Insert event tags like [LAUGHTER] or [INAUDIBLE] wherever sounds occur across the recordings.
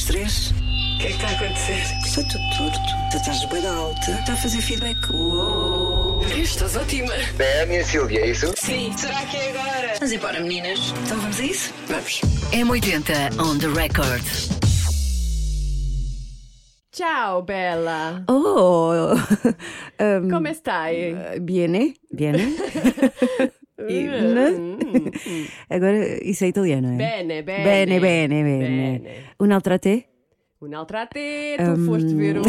das três. O que é que está a acontecer? Estou tudo torto. Tu estás bem alta. Está a fazer feedback. Uou. Estás ótima. É a minha Silvia, é isso? Sim, será que é agora? Vamos embora, meninas. Então vamos a isso? Vamos. M80 on the record. Ciao bella, Oh, [LAUGHS] um, come stai? Bene, bene. [LAUGHS] E- Mm, né? mm. Agora, isso é italiano, é? Bene, bene. Bene, bene, bene. Bene. Un'altra te? Un'altra te, tu foste ver o...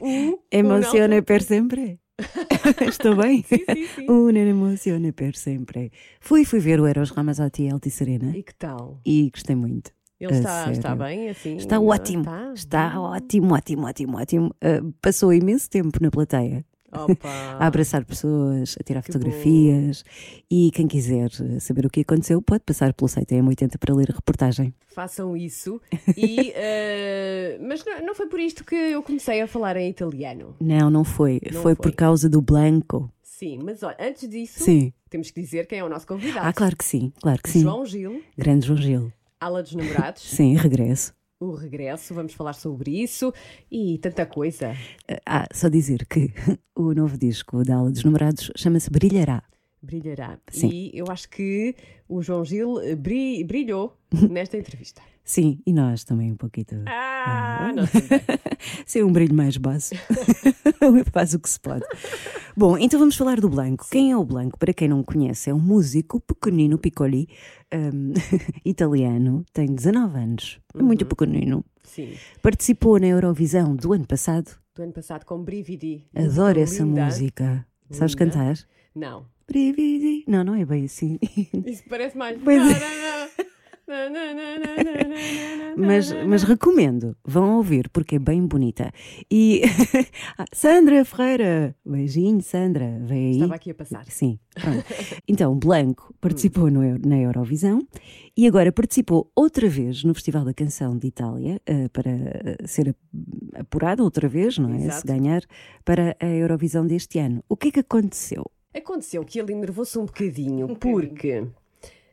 o Emozione per sempre? [LAUGHS] Estou bem? Sim, sim, sim. Una emozione per sempre. Fui, fui ver o Eros Ramazzotti e Alti Serena E que tal? e gostei muito. Ele A está, está bem assim? Está ótimo. Está, Está ótimo, ótimo, ótimo, ótimo. Ah, passou imenso tempo na plateia. A abraçar pessoas, a tirar que fotografias. E quem quiser saber o que aconteceu, pode passar pelo site M80 para ler a reportagem. Façam isso. E, [LAUGHS] eh, mas não, não foi por isto que eu comecei a falar em italiano. Não, não foi. Não foi, foi. por causa do Blanco. Sim, mas olha, antes disso, Sim. temos que dizer quem é o nosso convidado. Ah, claro que sim, claro que sim. João Gil, Grande João Gil. Ala dos Namorados, Sim, regresso. O regresso, vamos falar sobre isso e tanta coisa. Ah, só dizer que [LAUGHS] o novo disco da Aula dos Namorados chama-se Brilhará. Brilhará. Sim. E eu acho que o João Gil eh, bri- brilhou [LAUGHS] nesta entrevista. Sim, e nós também um pouquinho. Ah, bem. [LAUGHS] Sim, um brilho mais baixo. [LAUGHS] Faz o que se pode. Bom, então vamos falar do Blanco. Quem é o Blanco? Para quem não conhece, é um músico pequenino, piccoli, hum, italiano, tem 19 anos, é muito pequenino. Sim. Participou na Eurovisão do ano passado. Do ano passado com Brividi. Adoro essa linda. música. Sabes Linda. cantar? Não. Não, não é bem assim. Isso parece mais. Pois é. Mas, mas recomendo, vão ouvir porque é bem bonita. E Ah, Sandra Ferreira, beijinho, Sandra, vem aí. Estava aqui a passar. Sim. pronto. Então, Blanco participou no na Eurovisão e agora participou outra vez no Festival da Canção de Itália eh, para eh, ser ap- apurado outra vez, não é? Exato. Se ganhar para a Eurovisão deste ano. O que é que aconteceu? Aconteceu que ele enervou-se [LAUGHS] um bocadinho, porque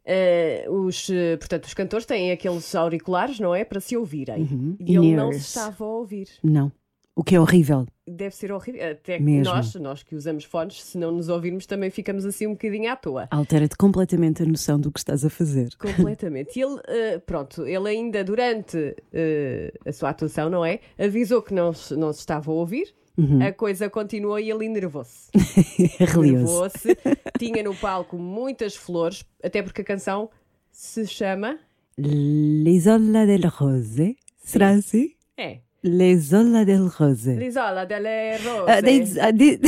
eh, os, eh, portanto, os cantores têm aqueles auriculares, não é? Para se ouvirem. Uhum. E ele não se estava a ouvir. Não. O que é horrível. Deve ser horrível. Até que Mesmo. nós, nós que usamos fones, se não nos ouvirmos, também ficamos assim um bocadinho à toa. Altera-te completamente a noção do que estás a fazer. Completamente. E ele, eh, pronto, ele ainda durante eh, a sua atuação, não é? Avisou que não, não se estava a ouvir. Uhum. A coisa continuou e ele enervou-se. [LAUGHS] Relioso. Nervou-se. Tinha no palco muitas flores, até porque a canção se chama. L'isola del Rose. Será assim? É. L'isola del Rose. L'isola delle Rose. Ah, diz- ah, [LAUGHS] di-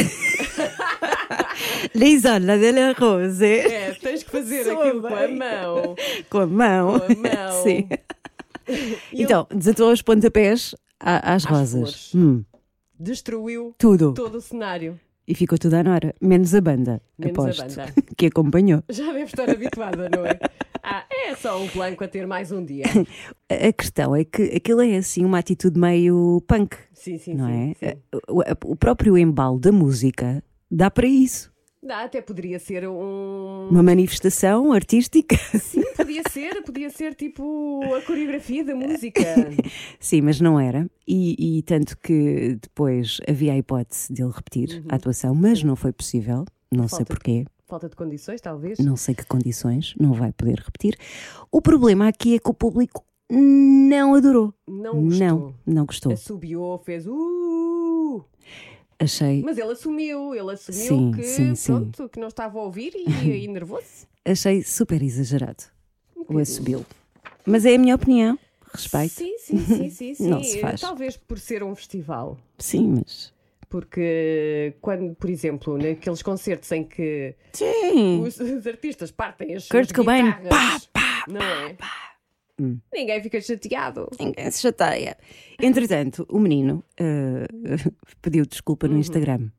L'isola del Rose. É, tens que fazer Soa aquilo com a bem. mão. Com a mão. Com a mão. [LAUGHS] Sim. Então, desatou os pontapés às, Às rosas. Hum, Destruiu tudo. todo o cenário. E ficou tudo à nora. Menos a banda. Menos a aposto. banda. [LAUGHS] Que acompanhou. Já deve estar habituada, não é? Ah, é só um blanco a ter mais um dia. A [LAUGHS] a questão é que aquilo é assim uma atitude meio punk, Sim, sim, não sim. é? sim. O próprio embalo da música dá para isso. Dá, até poderia ser um. Uma manifestação artística. Sim, podia ser, podia ser tipo a coreografia da música. [LAUGHS] Sim, mas não era. E, e tanto que depois havia a hipótese dele repetir a atuação, mas não foi possível. Não sei Uhum. Falta de- porquê, Falta de condições, talvez. não sei que condições, não vai poder repetir. O problema aqui é que o público não adorou. Não gostou. Não, não gostou. Assobiou, fez uh! Achei, Mas ele assumiu, ele assumiu Sim, que, sim, sim. pronto, que não estava a ouvir e, [LAUGHS] e nervoso. achei super exagerado Um o assobio. Mas é a minha opinião. Respeito. Sim, sim, sim, sim, [LAUGHS] sim. Não se faz. Talvez por ser um festival. Sim, mas. Porque quando, por exemplo, naqueles concertos em que Sim. os, os artistas partem as Kurt suas Cobain, guitarras, não é? Hum. Ninguém fica chateado. Ninguém se chateia. Entretanto, o menino eh, [LAUGHS] pediu desculpa Uhum. no Instagram.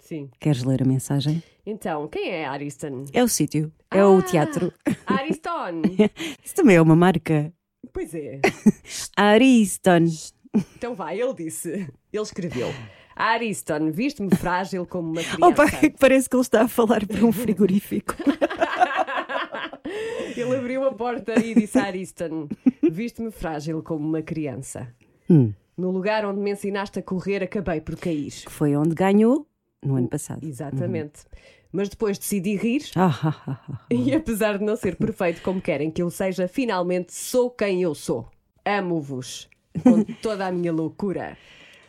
Sim. Queres ler a mensagem? Então, quem é Ariston? É o sítio, é o Ah! teatro. [LAUGHS] Ariston! Isso também é uma marca. pois é. [LAUGHS] Ariston. Então vai, ele disse. Ele escreveu. Ariston, viste-me frágil como uma criança. Opa, parece que ele está a falar para um frigorífico. Ele abriu a porta e disse a Ariston: Viste-me frágil como uma criança. Hum. No lugar onde me ensinaste a correr, acabei por cair. Que foi onde ganhou no ano passado. Exatamente. Mas depois decidi rir Ah, ah, ah, ah. e, apesar de não ser perfeito como querem que eu seja, finalmente sou quem eu sou. Amo-vos com toda a minha loucura.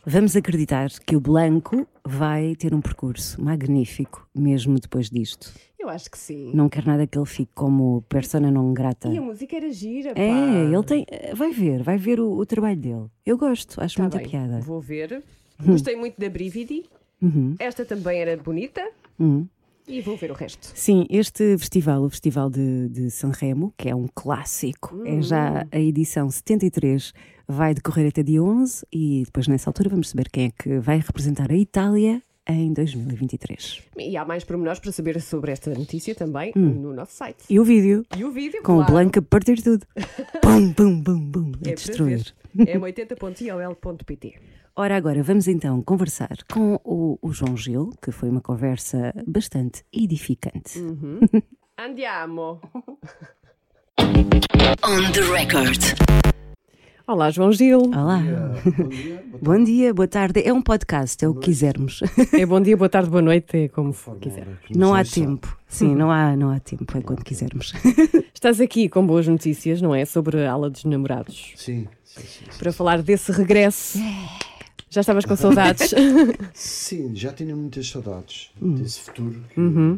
Vamos acreditar que o Blanco vai ter um percurso magnífico, mesmo depois disto. Eu acho que sim. Não quero nada que ele fique como persona não grata. E a música era gira, pá. É, ele tem. Vai ver, vai ver o, o trabalho dele. Eu gosto, acho Tá muita bem, piada. Vou ver. Gostei muito da Brividi. Uhum. Esta também era bonita. Uhum. E vou ver o resto. Sim, este festival, o Festival de, de Sanremo, que é um clássico, é Hum. já a edição 73, vai decorrer até dia 11 e depois nessa altura vamos saber quem é que vai representar a Itália em 2023. E há mais pormenores para saber sobre esta notícia também no nosso site. E o vídeo, E o vídeo, com claro, o Blanco a partir tudo. [LAUGHS] Pum, pum, pum, pum, a é destruir. É 80.iol.pt. [LAUGHS] Ora, agora vamos então conversar com o, o João Gil, que foi uma conversa bastante edificante. Hum. [LAUGHS] Andiamo! On the record. Olá, João Gil. Olá. Bom dia, boa tarde. É um podcast, é o que quisermos. É bom dia, boa tarde, boa noite, é como quiser. Não há tempo. Sim, não há, não há tempo, é quando quisermos. [LAUGHS] Estás aqui com boas notícias, não é? Sobre a ala dos namorados. Sim, sim, sim. Para falar desse regresso. Já estavas com saudades? [LAUGHS] [LAUGHS] Sim, já tinha muitas saudades Hum. desse futuro que Uhum.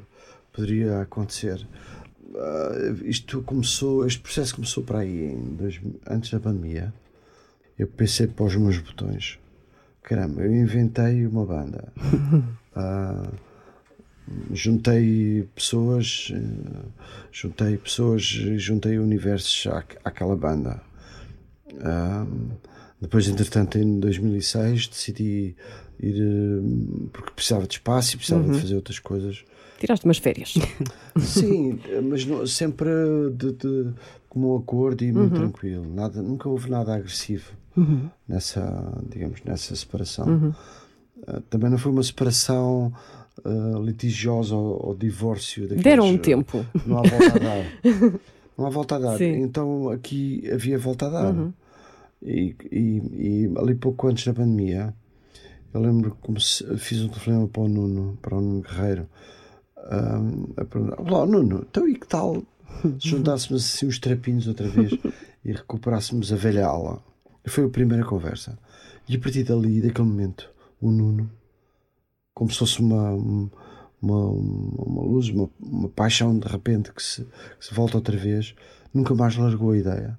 poderia acontecer. Ah, isto começou, este processo começou para aí em dois, antes da pandemia. Eu pensei para os meus botões. Caramba, eu inventei uma banda. [LAUGHS] Ah, juntei pessoas, juntei pessoas, juntei universos à, àquela banda. Ah, depois, entretanto, em 2006 decidi ir eh, porque precisava de espaço e precisava de fazer outras coisas. Tiraste umas férias. [LAUGHS] Sim, mas não- sempre de, de como um acordo e muito tranquilo. Nada, nunca houve nada agressivo nessa, digamos, nessa separação. Ah, também não foi uma separação ah, litigiosa ou, ou divórcio. daqueles, Deram um tempo. Não há volta a dar. [LAUGHS] Não há volta a dar. Sim. Então aqui havia volta a dar. E, e, e ali pouco antes da pandemia, eu lembro que fiz um telefonema para o Nuno, para o Nuno Guerreiro, ahm, a perguntar: Nuno, então e que tal se juntássemos assim os trapinhos outra vez e recuperássemos a velha ala? Foi a primeira conversa. E a partir dali, daquele momento, o Nuno, como se fosse uma, uma, uma luz, uma, uma paixão de repente que se, que se volta outra vez, nunca mais largou a ideia.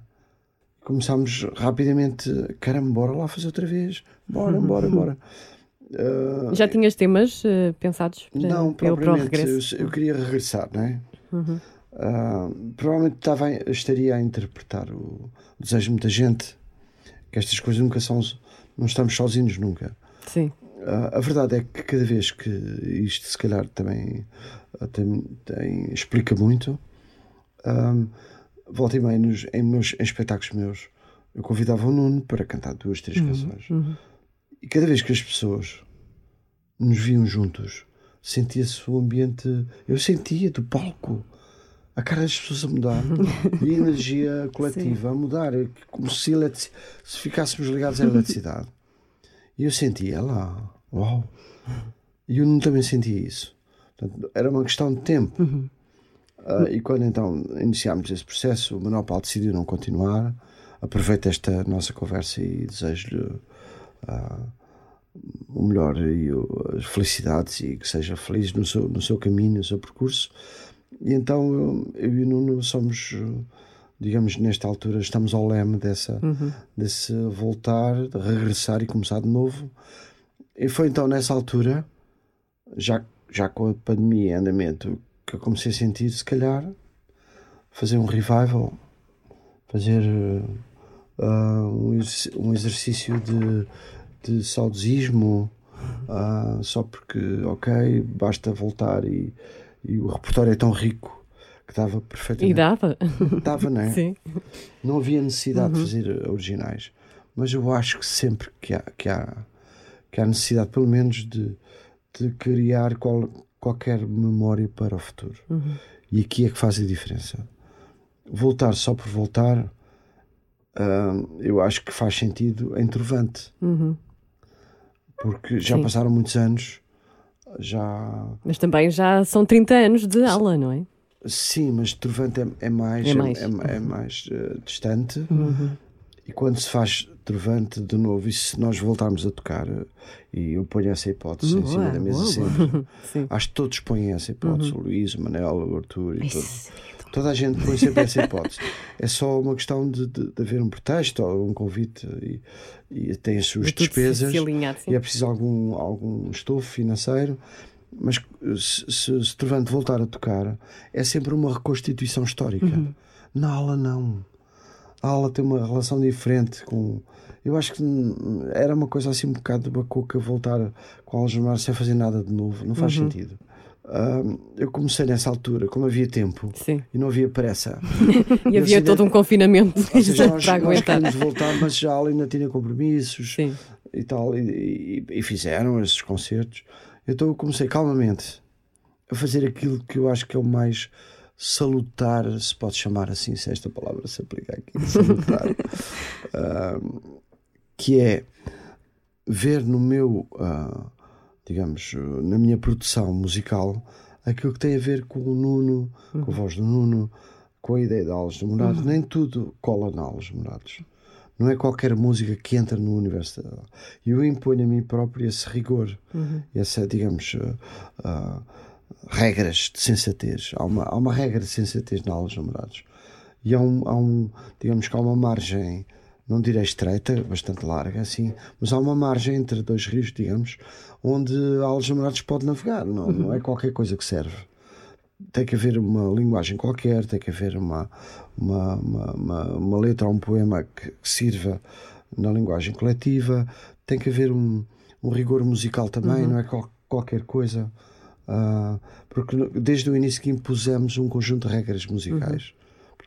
Começámos rapidamente, caramba, bora lá fazer outra vez, bora, [LAUGHS] bora, bora. Ah, Já tinhas temas eh, pensados para, não, para, para o regresso? Eu, eu queria regressar, não é? Ah, provavelmente estava, estaria a interpretar o, o desejo de muita gente, que estas coisas nunca são. Não estamos sozinhos nunca. Sim. Ah, a verdade é que cada vez que isto, se calhar, também ah, tem, tem- explica muito, volta e meia nos, em, meus, em espetáculos meus, eu convidava o Nuno para cantar duas, três canções. E cada vez que as pessoas nos viam juntos, sentia-se o ambiente. Eu sentia do palco a cara das pessoas a mudar [LAUGHS] e a energia coletiva a mudar, como se, se ficássemos ligados à eletricidade. E eu sentia lá, uau! E eu não também sentia isso. Portanto, era uma questão de tempo. Ah, e quando então iniciámos esse processo, o Paulo decidiu não continuar. Aproveito esta nossa conversa e desejo-lhe ah, o melhor e o- as felicidades e que seja feliz no seu, no seu caminho, no seu percurso. E então eu, eu e o Nuno somos, digamos, nesta altura, estamos ao leme dessa, desse voltar, de regressar e começar de novo. E foi então nessa altura, já, já com a pandemia em andamento, que eu comecei a sentir, se calhar, fazer um revival, fazer ah, um, exerc- exercício de, de saudosismo, ah, só porque, ok, basta voltar e, e o repertório é tão rico que dava E perfeitamente. dava? Dava, não é? Sim. Não havia necessidade de fazer originais. Mas eu acho que sempre que há, que há, que há necessidade, pelo menos, de, de criar qual, qualquer memória para o futuro. E aqui é que faz a diferença. Voltar só por voltar ah, eu acho que faz sentido em Trovante. Porque já Sim. passaram muitos anos, já. Mas também já são 30 anos de aula, não é? Sim, mas Trovante é, é mais, É mais. é- é mais, eh, distante. E quando se faz Trovante de novo, e se nós voltarmos a tocar, eh, e eu ponho essa hipótese em cima da mesa boa, sempre, [LAUGHS] Sim. acho que todos põem essa hipótese, o Luís, o Manel, o Arthur e todo. Toda a gente põe sempre essa hipótese. [LAUGHS] É só uma questão de, de- de haver um pretexto ou um convite e, e tem as suas De despesas se alinhar, e é preciso algum, algum estofo financeiro. Mas se, se, se Trovante voltar a tocar, é sempre uma reconstituição histórica. Na aula, não. A aula tem uma relação diferente com. Eu acho que era uma coisa assim um bocado de bacoca voltar com a Algemar sem fazer nada de novo. Não faz sentido. Hum, eu comecei nessa altura, como havia tempo Sim. e não havia pressa. [LAUGHS] E havia todo um confinamento seja, [LAUGHS] nós, para nós aguentar. queríamos voltar, mas já ainda tinha compromissos Sim. e tal, e, e- e fizeram esses concertos. Então eu comecei calmamente a fazer aquilo que eu acho que é o mais salutar, se pode chamar assim, se esta palavra se aplica aqui, salutar, [LAUGHS] Ahm, que é ver no meu, ah, digamos, na minha produção musical aquilo que tem a ver com o Nuno, com a voz do Nuno, com a ideia de Aulas de Morados. Nem tudo cola na Aulas de Morados. Não é qualquer música que entra no universo dela. E eu imponho a mim próprio esse rigor, essa, digamos, ah, ah, regras de sensatez. Há uma, há uma regra de sensatez na Aulas de Namorados. E há um, há um, digamos que há uma margem, não direi estreita, bastante larga, assim, mas há uma margem entre dois rios, digamos, onde a Aulas de Namorados pode navegar. Não, não é qualquer coisa que serve tem que haver uma linguagem qualquer, tem que haver uma, uma, uma, uma, uma letra ou um poema que, que sirva na linguagem coletiva, tem que haver um, um rigor musical também, não é qual- qualquer coisa. Ah, porque desde o início que impusemos um conjunto de regras musicais.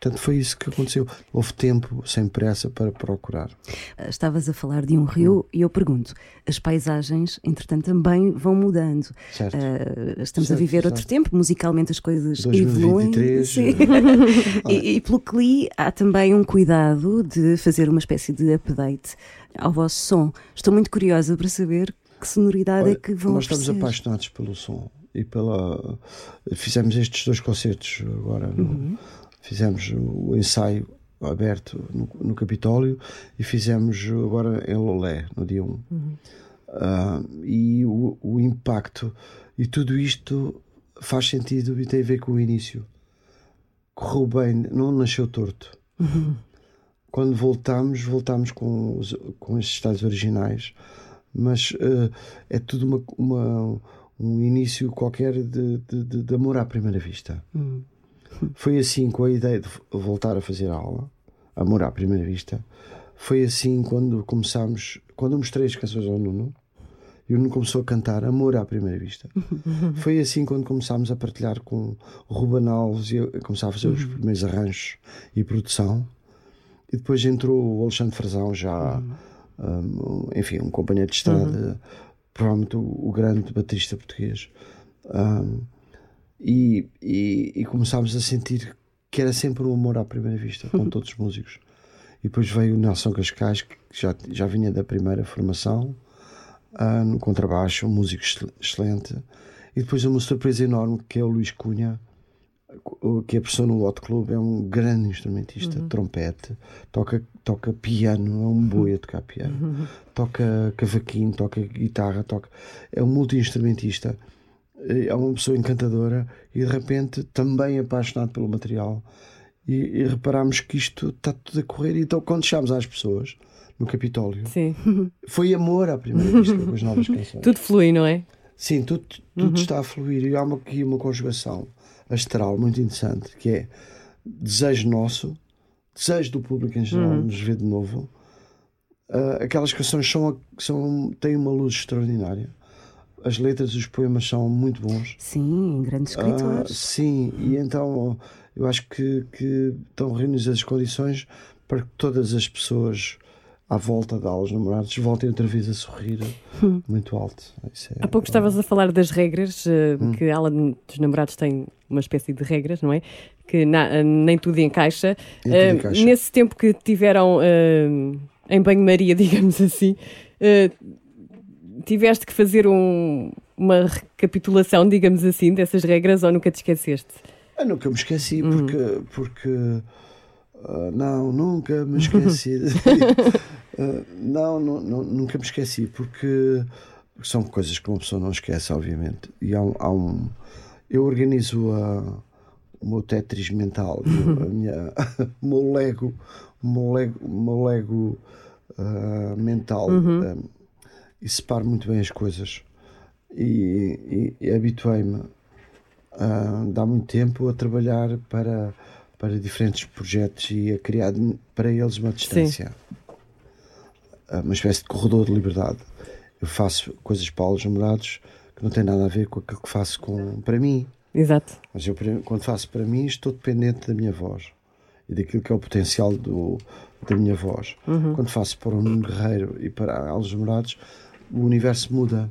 Portanto, foi isso que aconteceu. Houve tempo, sem pressa, para procurar. Ah, Estavas a falar de um rio e eu pergunto: as paisagens, entretanto, também vão mudando. Certo. Ah, estamos Certo, a viver outro certo. tempo, musicalmente as coisas evoluem. 2023, Sim. [LAUGHS] e, e pelo que li, há também um cuidado de fazer uma espécie de update ao vosso som. Estou muito curiosa para saber que sonoridade é Olha, que vão nós estamos oferecer. apaixonados pelo som e pela fizemos estes dois concertos agora no- Uhum. Fizemos o ensaio aberto no, no Capitólio e fizemos agora em Lolé no dia 1 Uhum. Ah, e o, o impacto e tudo isto faz sentido e tem a ver com o início correu bem, não nasceu torto quando voltamos, voltamos com, os, com estes estados originais, mas eh, é tudo uma, uma- um início qualquer de, de, de- amor à primeira vista. Foi assim com a ideia de voltar a fazer aula, amor à primeira vista. Foi assim quando começámos, quando eu mostrei as canções ao Nuno, e o Nuno começou a cantar Amor à Primeira Vista. [LAUGHS] Foi assim quando começámos a partilhar com o Ruben Alves e eu começava a fazer os primeiros arranjos e produção. E depois entrou o Alexandre Frazão, já, um, enfim, um companheiro de estrada, provavelmente o, o grande baterista português. Um, e, e, e começámos a sentir que era sempre um amor à primeira vista, com [LAUGHS] todos os músicos. E depois veio o Nelson Cascais, que já, já vinha da primeira formação, ah, no contrabaixo, um músico excel- excelente. E depois uma surpresa enorme, que é o Luís Cunha, que apareceu no Hot Club, é um grande instrumentista, trompete, toca, toca piano, é um boi a tocar piano, [LAUGHS] toca cavaquinho, toca guitarra, toca, é um multi-instrumentista, é uma pessoa encantadora e de repente também apaixonado pelo material. E, e reparámos que isto está tudo a correr. Então, quando chegámos às pessoas no Capitólio, Sim. [LAUGHS] foi amor à primeira vista com as novas [LAUGHS] canções. Tudo flui, não é? Sim, tudo, tudo está a fluir e há uma, aqui uma conjugação astral muito interessante que é desejo nosso, desejo do público em geral, nos ver de novo. Ah, aquelas canções são, são, têm uma luz extraordinária. As letras e os poemas são muito bons. Sim, grandes Ah, escritores. sim, e então eu acho que, que estão reunidas as condições para que todas as pessoas à volta de aulas namorados voltem outra vez a sorrir [LAUGHS] muito alto. Isso é- Há pouco estavas a falar das regras, eh, que a ala dos namorados tem uma espécie de regras, não é? Que na- nem tudo encaixa. tudo encaixa. Nesse tempo que tiveram eh, em banho-maria, [LAUGHS] digamos assim, eh, tiveste que fazer um- uma recapitulação, digamos assim, dessas regras ou nunca te esqueceste? Eu nunca me esqueci, Uhum. porque. porque ah, não, nunca me [LAUGHS] esqueci. Ah, não, não, não, nunca me esqueci, porque são coisas que uma pessoa não esquece, obviamente. E há um. há um- eu organizo a, o meu Tetris mental, [LAUGHS] a minha, [LAUGHS] o meu Lego, o meu Lego, o meu Lego ah, mental ah, e separo muito bem as coisas. E, e- e habituei-me dá muito tempo a trabalhar para, para diferentes projetos e a criar para eles uma distância. Ah, Uma espécie de corredor de liberdade. Eu faço coisas para os namorados que não têm nada a ver com aquilo que faço com, para mim. Exato. Mas eu, quando faço para mim, estou dependente da minha voz e daquilo que é o potencial do, da minha voz. Quando faço para um Nuno Guerreiro e para os namorados, o universo muda.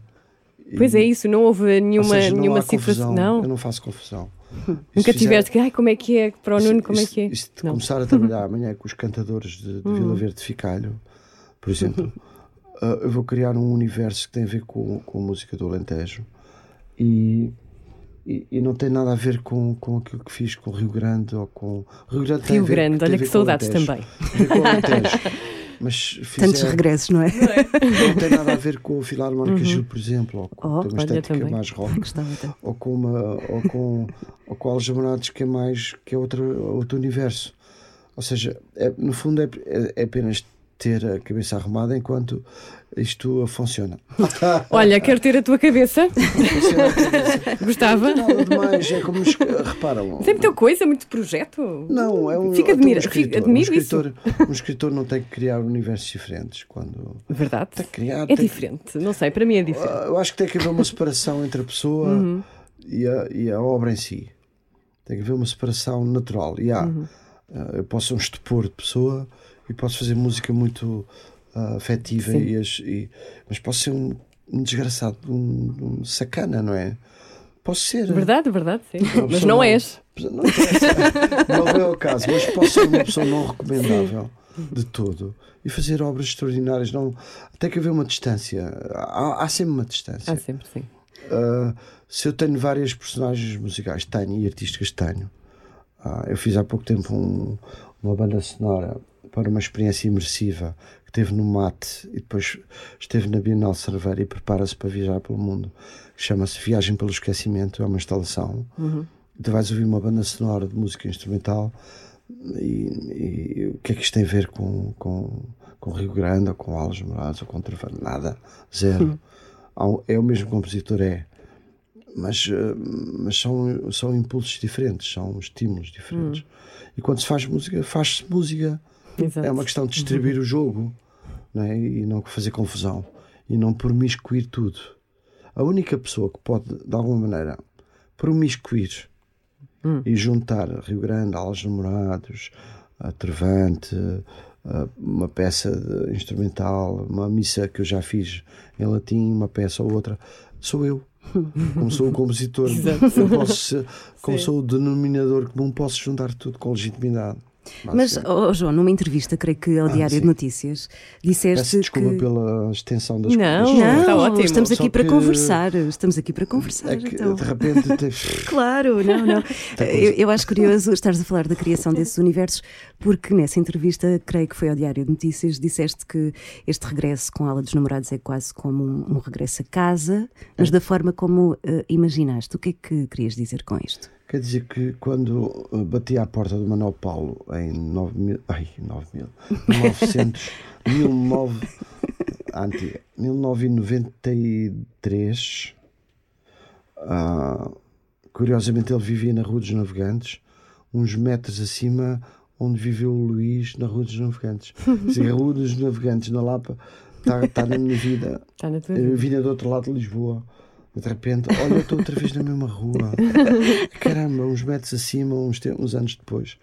Pois é isso, não houve Ou nenhuma, seja, não nenhuma confusão. Não, Eu não faço confusão. [LAUGHS] nunca tiveste que, ai, como é que é? Para o Nuno, como é Isto- que é? começar a [LAUGHS] trabalhar amanhã com os cantadores de, de Vila Verde de Ficalho, por exemplo, uh, [LAUGHS] eu vou criar um universo que tem a ver com, com a música do Alentejo e, e, e não tem nada a ver com, com aquilo que fiz com o Rio Grande ou com. Rio Grande, Rio ver- Grande, a olha ver que com o saudades também. O. Mas Tantos fizer, regressos, não é? [LAUGHS] não tem nada a ver com a Filarmónica Gil, por exemplo, ou com Oh, uma estética também. mais rock Gostava ou com uma ou com ou com Alves Namorados que é mais que é outro outro universo ou seja é, no fundo é, é, é apenas ter a cabeça arrumada enquanto isto funciona [LAUGHS] Olha, quero ter a tua cabeça. [LAUGHS] Gostava. Nada demais é como reparam Tem muita coisa, muito projeto. não é um Fica admira- um escritor, fica- um escritor, um escritor não tem que criar universos diferentes quando Verdade. tem que criar É tem que- diferente. Não sei, para mim é diferente. Eu acho que tem que haver uma separação entre a pessoa Uhum. e, a, e a obra em si. Tem que haver uma separação natural. E há, Uhum. ah, eu posso ser um estupor de pessoa e posso fazer música muito ah, afetiva, e, e- mas posso ser um, um desgraçado, um, um sacana, não é? Posso ser. Verdade, verdade, sim. Mas pessoa não és. Não, não é o caso, mas posso ser uma pessoa não recomendável de todo e fazer obras extraordinárias. Não, tem que haver uma distância. Há, há sempre uma distância. Ah, sempre, sim. Uh, se eu tenho várias personagens musicais, tenho, e artísticas tenho. Ah, eu fiz há pouco tempo um- uma banda sonora para uma experiência imersiva que teve no Mate e depois esteve na Bienal Cerveira e prepara-se para viajar pelo mundo. Chama-se Viagem pelo Esquecimento, é uma instalação. Tu vais ouvir uma banda sonora de música instrumental e, e o que é que isto tem a ver com, com, com Rio Grande ou com Alves Morados ou com Travante? Nada, zero. Há um- é o mesmo compositor, é mas, eh, mas são, são impulsos diferentes, são estímulos diferentes. E quando se faz música, faz-se música. Exato. É uma questão de distribuir o jogo não é? e não fazer confusão e não promiscuir tudo. A única pessoa que pode, de alguma maneira, promiscuir e juntar Rio Grande, Alves Namorados, a Trevante, a- uma peça de- instrumental, uma missa que eu já fiz em latim, uma peça ou outra, sou eu. Como sou o compositor, [LAUGHS] eu posso ser- como Sim. sou o denominador comum, posso juntar tudo com legitimidade. Mas, oh, João, numa entrevista, creio que ao Ah, Diário sim. de Notícias, disseste Peço desculpa que. pela extensão das Não, coisas. Não, Está ótimo. estamos aqui Só para que- conversar. Estamos aqui para conversar. É que então. de repente [LAUGHS] Claro, não, não. Eu, eu acho curioso estares a falar da criação desses universos, porque nessa entrevista, creio que foi ao Diário de Notícias, disseste que este regresso com a ala dos namorados é quase como um, um regresso a casa, mas da forma como eh, imaginaste. O que é que querias dizer com isto? Quer dizer que quando uh, bati à porta do Manuel Paulo em 9 mil, ai, 9 mil, 1900, 19, a antiga, 1993, ah, curiosamente ele vivia na Rua dos Navegantes, uns metros acima onde viveu o Luís na Rua dos Navegantes. [LAUGHS] Quer dizer, a Rua dos Navegantes na Lapa está, está na minha vida. Está na tua Eu vida. vinha do outro lado de Lisboa. E de repente, olha, eu estou outra vez na mesma rua. [LAUGHS] Caramba, uns metros acima, uns, uns anos depois.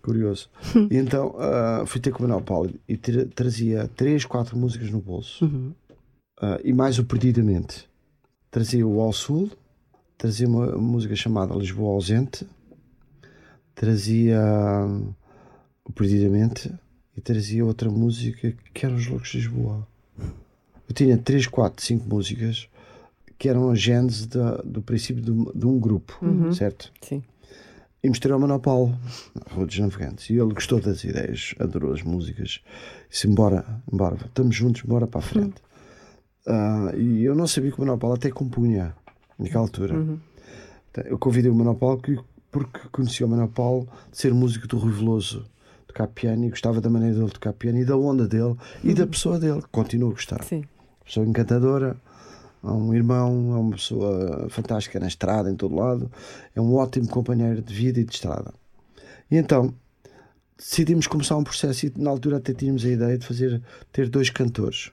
Curioso. E então ah, fui ter com o Manuel Paulo e tra- trazia três, quatro músicas no bolso Ah, e mais o Perdidamente. Trazia o Ao Sul, trazia uma música chamada Lisboa Ausente, trazia hum, o Perdidamente e trazia outra música que era Os Loucos de Lisboa. Eu tinha três, quatro, cinco músicas que eram a gênese da- do princípio de, um- de um grupo, certo? Sim. E mostrei ao na Rua dos Navegantes. E ele gostou das ideias, adorou as músicas. Disse: embora, embora, estamos juntos, bora para a frente. Ah, e eu não sabia que o Paulo até compunha naquela altura. Então, Eu convidei o que- porque conhecia o Paulo de ser músico do Rui Veloso, tocar piano e gostava da maneira dele tocar piano e da onda dele e da pessoa dele. Continuo a gostar Sim. pessoa encantadora, é um irmão, é uma pessoa fantástica na estrada, em todo lado, é um ótimo companheiro de vida e de estrada. E então decidimos começar um processo e na altura até tínhamos a ideia de fazer ter dois cantores,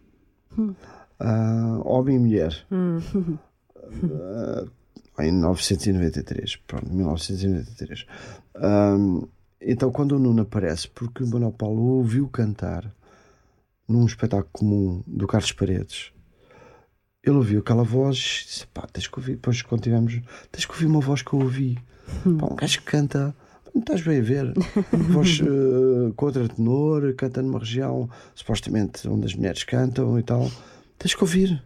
Ah, homem e mulher. Ah, em 1993, pronto, 1993. Ah, então, quando o Nuno aparece, porque o Manuel Paulo ouviu cantar num espetáculo comum do Carlos Paredes, ele ouviu aquela voz e disse: pá, tens que ouvir. Depois, quando tivemos, tens que ouvir uma voz que eu ouvi. Pá, um gajo que canta, não estás bem a ver. voz [LAUGHS] uh, contra-tenor, canta numa região supostamente onde as mulheres cantam e tal. Tens que ouvir.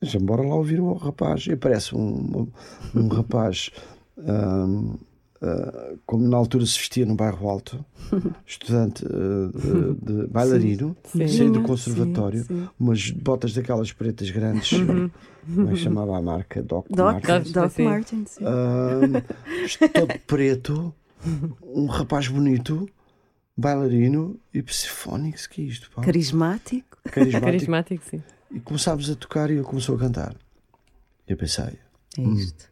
Mas bora lá ouvir o rapaz. E aparece um, um, um rapaz. ahm, [LAUGHS] ah, como na altura se vestia no bairro Alto, [LAUGHS] estudante ah, de, de bailarino, Sim. saiu do Sim, conservatório, sim. umas botas daquelas pretas grandes, como é que chamava a marca? Doc, Doc, Martens. Doc Sim. Martin, sim. Ah, todo preto, um rapaz bonito, bailarino e psifónico, que é isto? Pá? Carismático. Carismático. Carismático, sim. E começámos a tocar e ele começou a cantar. E eu pensei, É isto.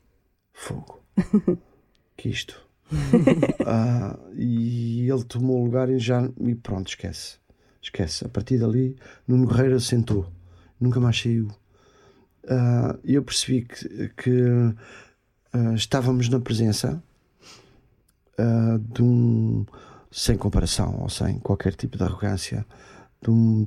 fogo, [LAUGHS] que isto? [LAUGHS] Ah, e ele tomou o lugar e já, e pronto, esquece. Esquece. A partir dali, Nuno Guerreiro sentou, nunca mais saiu. E eu percebi que, que, ah, estávamos na presença de um, sem comparação ou sem qualquer tipo de arrogância, de um-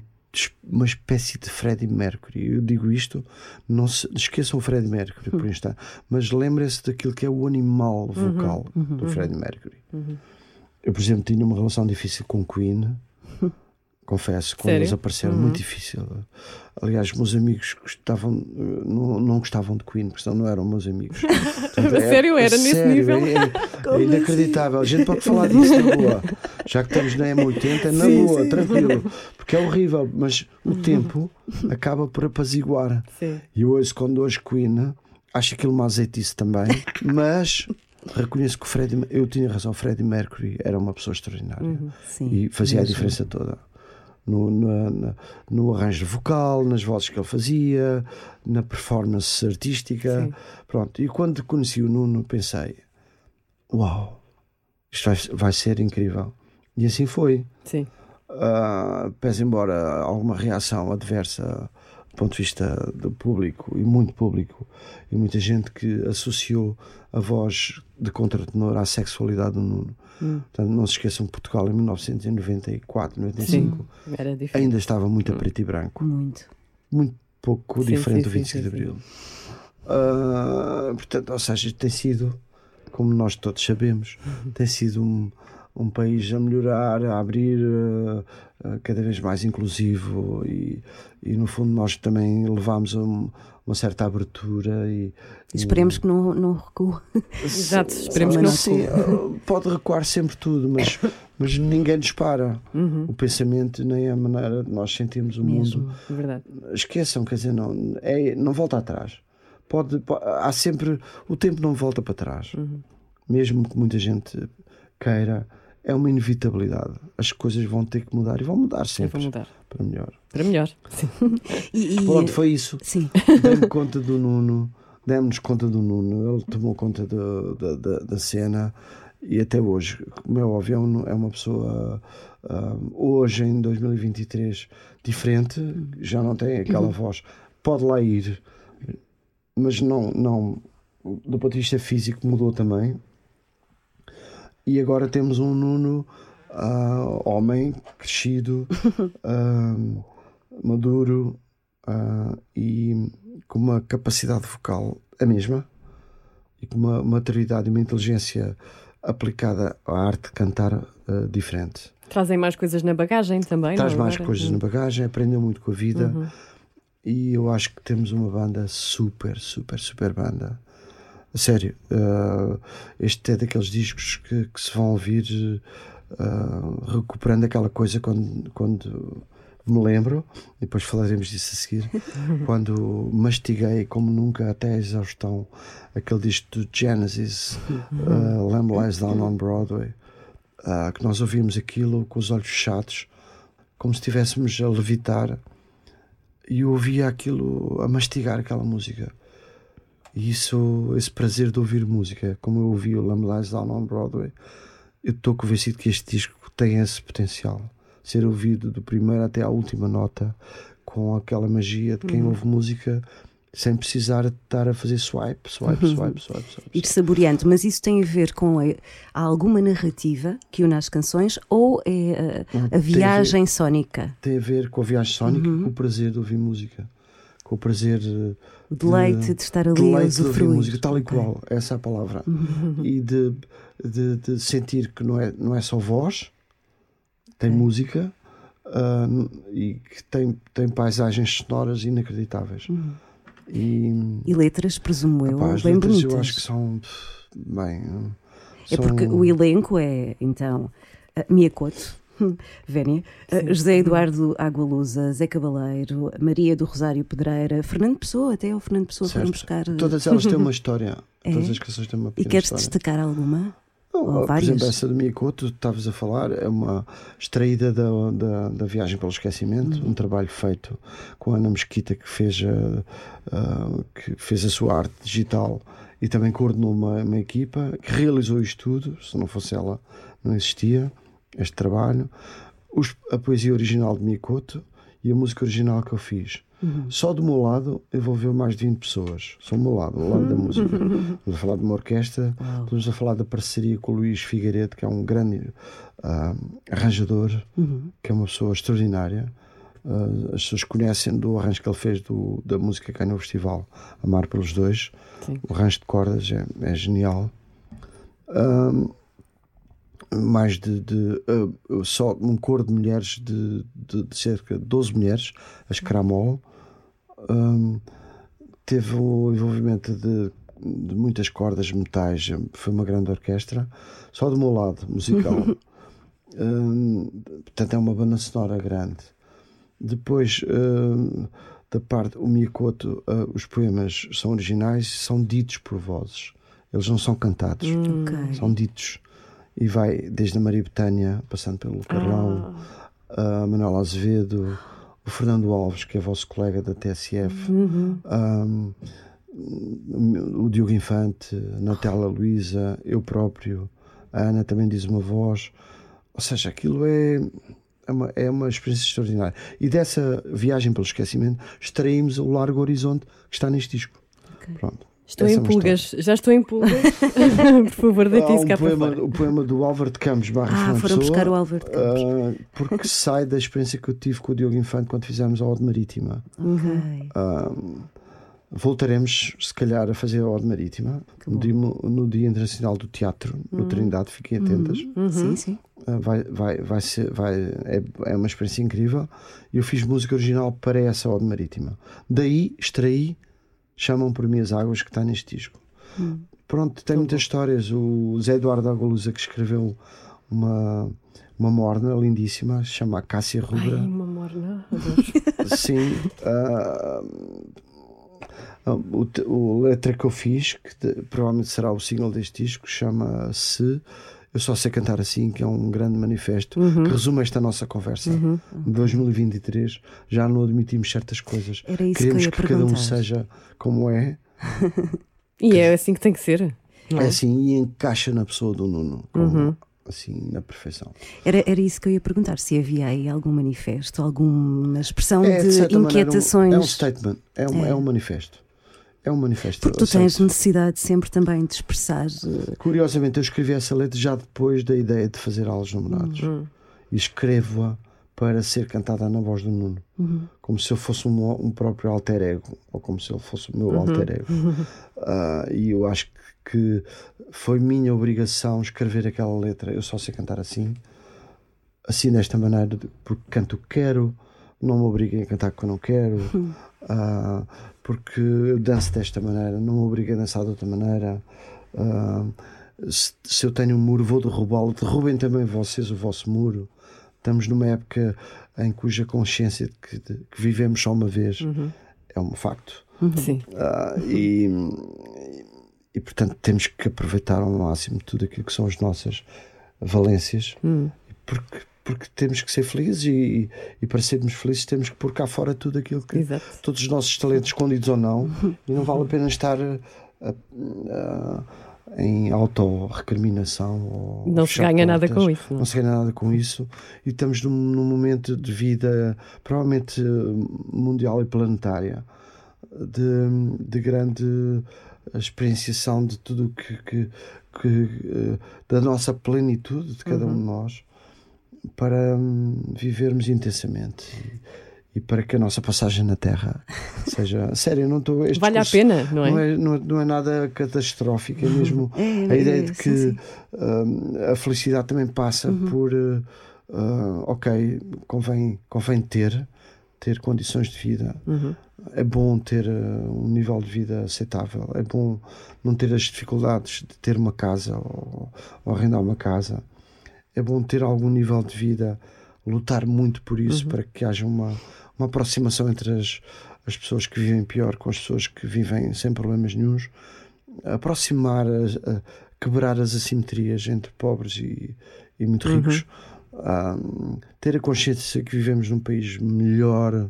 uma espécie de Freddie Mercury. Eu digo isto, não se esqueçam o Freddie Mercury por instante, mas lembrem-se daquilo que é o animal vocal do Freddie Mercury. Eu, por exemplo, tinha uma relação difícil com o Queen. Confesso, quando Sério? eles apareceram, muito difícil. Aliás, meus amigos gostavam, eh, não, não gostavam de Queen, porque senão não eram meus amigos. [LAUGHS] Portanto, é- Sério? Era nesse sério, nível? É, é- [LAUGHS] inacreditável. A gente pode falar disso na [LAUGHS] boa. Já que estamos na M80, na Sim, boa, sim. tranquilo. Porque é horrível, mas o tempo acaba por apaziguar. Sim. E hoje, quando hoje Queen, acho aquilo uma azeitice também, mas reconheço que o Freddie, eu tinha razão, o Freddie Mercury era uma pessoa extraordinária Sim. e fazia a mesmo. diferença toda. No, na- no arranjo vocal, nas vozes que ele fazia, na performance artística. Sim. Pronto. E quando conheci o Nuno, pensei: Uau, isto vai, vai ser incrível. E assim foi. Sim. Uh, pese embora alguma reação adversa do ponto de vista do público e muito público e muita gente que associou a voz de contratenor à sexualidade do Nuno. Portanto, não se esqueçam que Portugal em 1994, 95 Era diferente. ainda estava muito a preto e branco, Muito. muito pouco Sim, diferente sim, do sim, 25 de sim, Abril. Ah, portanto, ou seja, tem sido, como nós todos sabemos, Uhum. tem sido um, um país a melhorar, a abrir, ah, ah, cada vez mais inclusivo e, e no fundo nós também levamos a um- uma certa abertura e, e- Esperemos que não, não recue. [LAUGHS] Exato, esperemos que não Sim, ah, pode recuar sempre tudo, mas, [COUGHS] mas ninguém nos para. Uhum. O pensamento nem a maneira de nós sentimos o mundo Mesmo. Verdade. esqueçam, quer dizer, não, é, não volta atrás. Pode, po- há sempre. O tempo não volta para trás. Mesmo que muita gente queira, é uma inevitabilidade. As coisas vão ter que mudar e vão mudar sempre vou mudar. para melhor. Para melhor. Sim. [LAUGHS] E, e- Pronto, foi isso. Sim. [LAUGHS] Dei-me conta do Nuno, demos conta do Nuno, ele tomou conta do- da, da, da cena e até hoje, como é óbvio, é é uma pessoa ah, hoje em 2023 diferente, já não tem aquela voz, pode lá ir, mas não, não do ponto de vista físico mudou também. E agora temos um Nuno, ah, homem, crescido, [LAUGHS] ah, maduro ah, e com uma capacidade vocal a mesma e com uma maturidade e uma inteligência aplicada à arte de cantar diferente. Trazem mais coisas na bagagem também. Traz é? mais Agora? coisas na bagagem, aprendeu muito com a vida e eu acho que temos uma banda super, super, super banda. A sério, ah, este é daqueles discos que, que se vão ouvir ah, recuperando aquela coisa quando, quando me lembro, e depois falaremos disso a seguir, [LAUGHS] quando mastiguei como nunca até a exaustão aquele disco do Genesis, ah, Lamb Lies Down on Broadway, ah, que nós ouvimos aquilo com os olhos fechados, como se estivéssemos a levitar, e eu ouvia aquilo a mastigar aquela música. E isso, esse prazer de ouvir música, como eu ouvi o Lamb Lies Down on Broadway, eu estou convencido que este disco tem esse potencial. Ser ouvido do primeiro até à última nota, com aquela magia de quem ouve música sem precisar de estar a fazer swipe, swipe, swipe, swipe. swipe, Ir saboreando, mas isso tem a ver com a, há alguma narrativa que une as canções ou é a- Não, a, tem a ver- viagem sónica? Tem a ver com a viagem sónica e com o prazer de ouvir música. Com o prazer. O deleite de estar ali a deleite de ouvir música, tal e qual, essa é a palavra. E de, de, de sentir que não é, não é só voz, tem música ah, e que tem, tem paisagens sonoras inacreditáveis. Uhum. E E letras, presumo eu, as bem letras bonitas. eu acho que são. Bem. É são- porque o elenco é, então, Mia Couto, [LAUGHS] Vénia, a José Eduardo Agualusa, Zé Cabaleiro, Maria do Rosário Pedreira, Fernando Pessoa, até o Fernando Pessoa foram certo. buscar. eh, Todas elas têm uma [LAUGHS] história. É? Todas as canções têm uma E queres história. destacar alguma? Não, Ou por várias? exemplo, essa do Miyakoto, tu estavas a falar, é uma extraída da, da, da Viagem pelo Esquecimento, Uhum. um trabalho feito com a Ana Mesquita, que fez a, a- que fez a sua arte digital e também coordenou uma, uma equipa que realizou isto tudo. Se não fosse ela, não existia este trabalho. Os- a poesia original de Miyakoto e a música original que eu fiz. Só do meu lado envolveu mais de 20 pessoas. Só do meu lado, do lado da música. Estamos a falar de uma orquestra, estamos a falar da parceria com o Luís Figueiredo, que é um grande ah, arranjador, que é uma pessoa extraordinária. Ah, as pessoas conhecem do arranjo que ele fez do- da música que ganhou o festival, Amar pelos Dois. Sim. O arranjo de cordas é, é genial. Ah, mais de, de, ah, só um coro de mulheres de, de- de cerca de 12 mulheres, as Cramol. Hum, teve o envolvimento de, de muitas cordas, metais, foi uma grande orquestra. Só do meu lado, musical. [LAUGHS] Hum, portanto, é uma banda sonora grande. Depois, hum, da parte, o Miyakoto, ah, os poemas são originais e são ditos por vozes. Eles não são cantados, Ok. são ditos. E vai desde a Maria Betânia, passando pelo Carlão, a Manuela Azevedo, o Fernando Alves, que é vosso colega da TSF, um, o Diogo Infante, a Natália Luísa, eu próprio, a Ana também diz uma voz. Ou seja, aquilo é, é, uma, é uma experiência extraordinária. E dessa viagem pelo esquecimento, extraímos o Largo Horizonte que está neste disco. Pronto. Estou Essa é em pulgas, já estou em pulgas. [LAUGHS] Por favor, deite isso um cá para poema, fora. o poema do Álvaro de Campos barra Ah, foram Pessoa, buscar o Álvaro de Campos. ah, porque [LAUGHS] sai da experiência que eu tive com o Diogo Infante quando fizemos a Ode Marítima. Ok. Ah, voltaremos, se calhar, a fazer a Ode Marítima no dia, no Dia Internacional do Teatro, no Trindade. Fiquem atentas. Sim, sim. Ah, vai, vai, vai ser, vai, é, é uma experiência incrível. E eu fiz música original para essa Ode Marítima. Daí extraí Chamam por Mim as Águas, que está neste disco. Pronto, tem muitas histórias. O Zé Eduardo Agualusa, que escreveu uma, uma morna lindíssima, chama Cássia Ai, Rubra. uma morna. adoro. [LAUGHS] Sim. ah, o, o letra que eu fiz, que provavelmente será o single deste disco, chama-se Eu Só Sei Cantar Assim, que é um grande manifesto que resume esta nossa conversa. Em 2023 já não admitimos certas coisas. Era isso que Queremos eu ia que, cada um seja como é, [LAUGHS] E é assim que tem que ser. é é? assim, e encaixa na pessoa do Nuno. como, Assim, na perfeição. Era, era isso que eu ia perguntar, se havia aí algum manifesto, alguma expressão É, de, certa maneira, um- inquietações. é um statement, é um, É. é um manifesto. É um manifesto. Porque tu tens necessidade sempre também de expressar. eh, Curiosamente, eu escrevi essa letra já depois da ideia de fazer aulas namorados. E escrevo-a para ser cantada na voz do Nuno. Como se eu fosse um, um próprio alter ego, ou como se ele fosse o meu alter ego. Ah, e eu acho que, que foi minha obrigação escrever aquela letra. Eu só sei cantar assim, assim desta maneira, porque canto o que quero, não me obriguem a cantar o que eu não quero, ah, porque eu danço desta maneira, não me a dançar de outra maneira. Ah, se, se eu tenho um muro, vou derrubá-lo. Derrubem também vocês o vosso muro. Estamos numa época em cuja consciência de que, de que vivemos só uma vez é um facto. Sim. Ah, e, e, portanto temos que aproveitar ao máximo tudo aquilo que são as nossas valências porque, porque temos que ser felizes e, e para sermos felizes temos que pôr cá fora tudo aquilo que Exato. todos os nossos talentos escondidos ou não e não vale a pena estar ah, ah, em autorrecriminação ou Não se ganha nada com isso, não é? não se ganha nada com isso e estamos num, num momento de vida provavelmente eh, mundial e planetária de, de grande experienciação de tudo que, que, que, eh, da nossa plenitude de cada um de nós para hum, vivermos intensamente e, para que a nossa passagem na Terra [LAUGHS] seja sério, não estou Vale a pena, não é? Não é, não não é nada catastrófico, é mesmo É, a é, ideia de sim, que sim. hum, a felicidade também passa por uh, uh, ok, convém, convém ter ter condições de vida. É bom ter uh, um nível de vida aceitável. É bom não ter as dificuldades de ter uma casa ou, ou arrendar uma casa é bom ter algum nível de vida lutar muito por isso para que haja uma, uma aproximação entre as, as pessoas que vivem pior com as pessoas que vivem sem problemas nenhums. Aproximar, as- a- quebrar as assimetrias entre pobres e, e muito ricos, Ah, ter a consciência que vivemos num país melhor,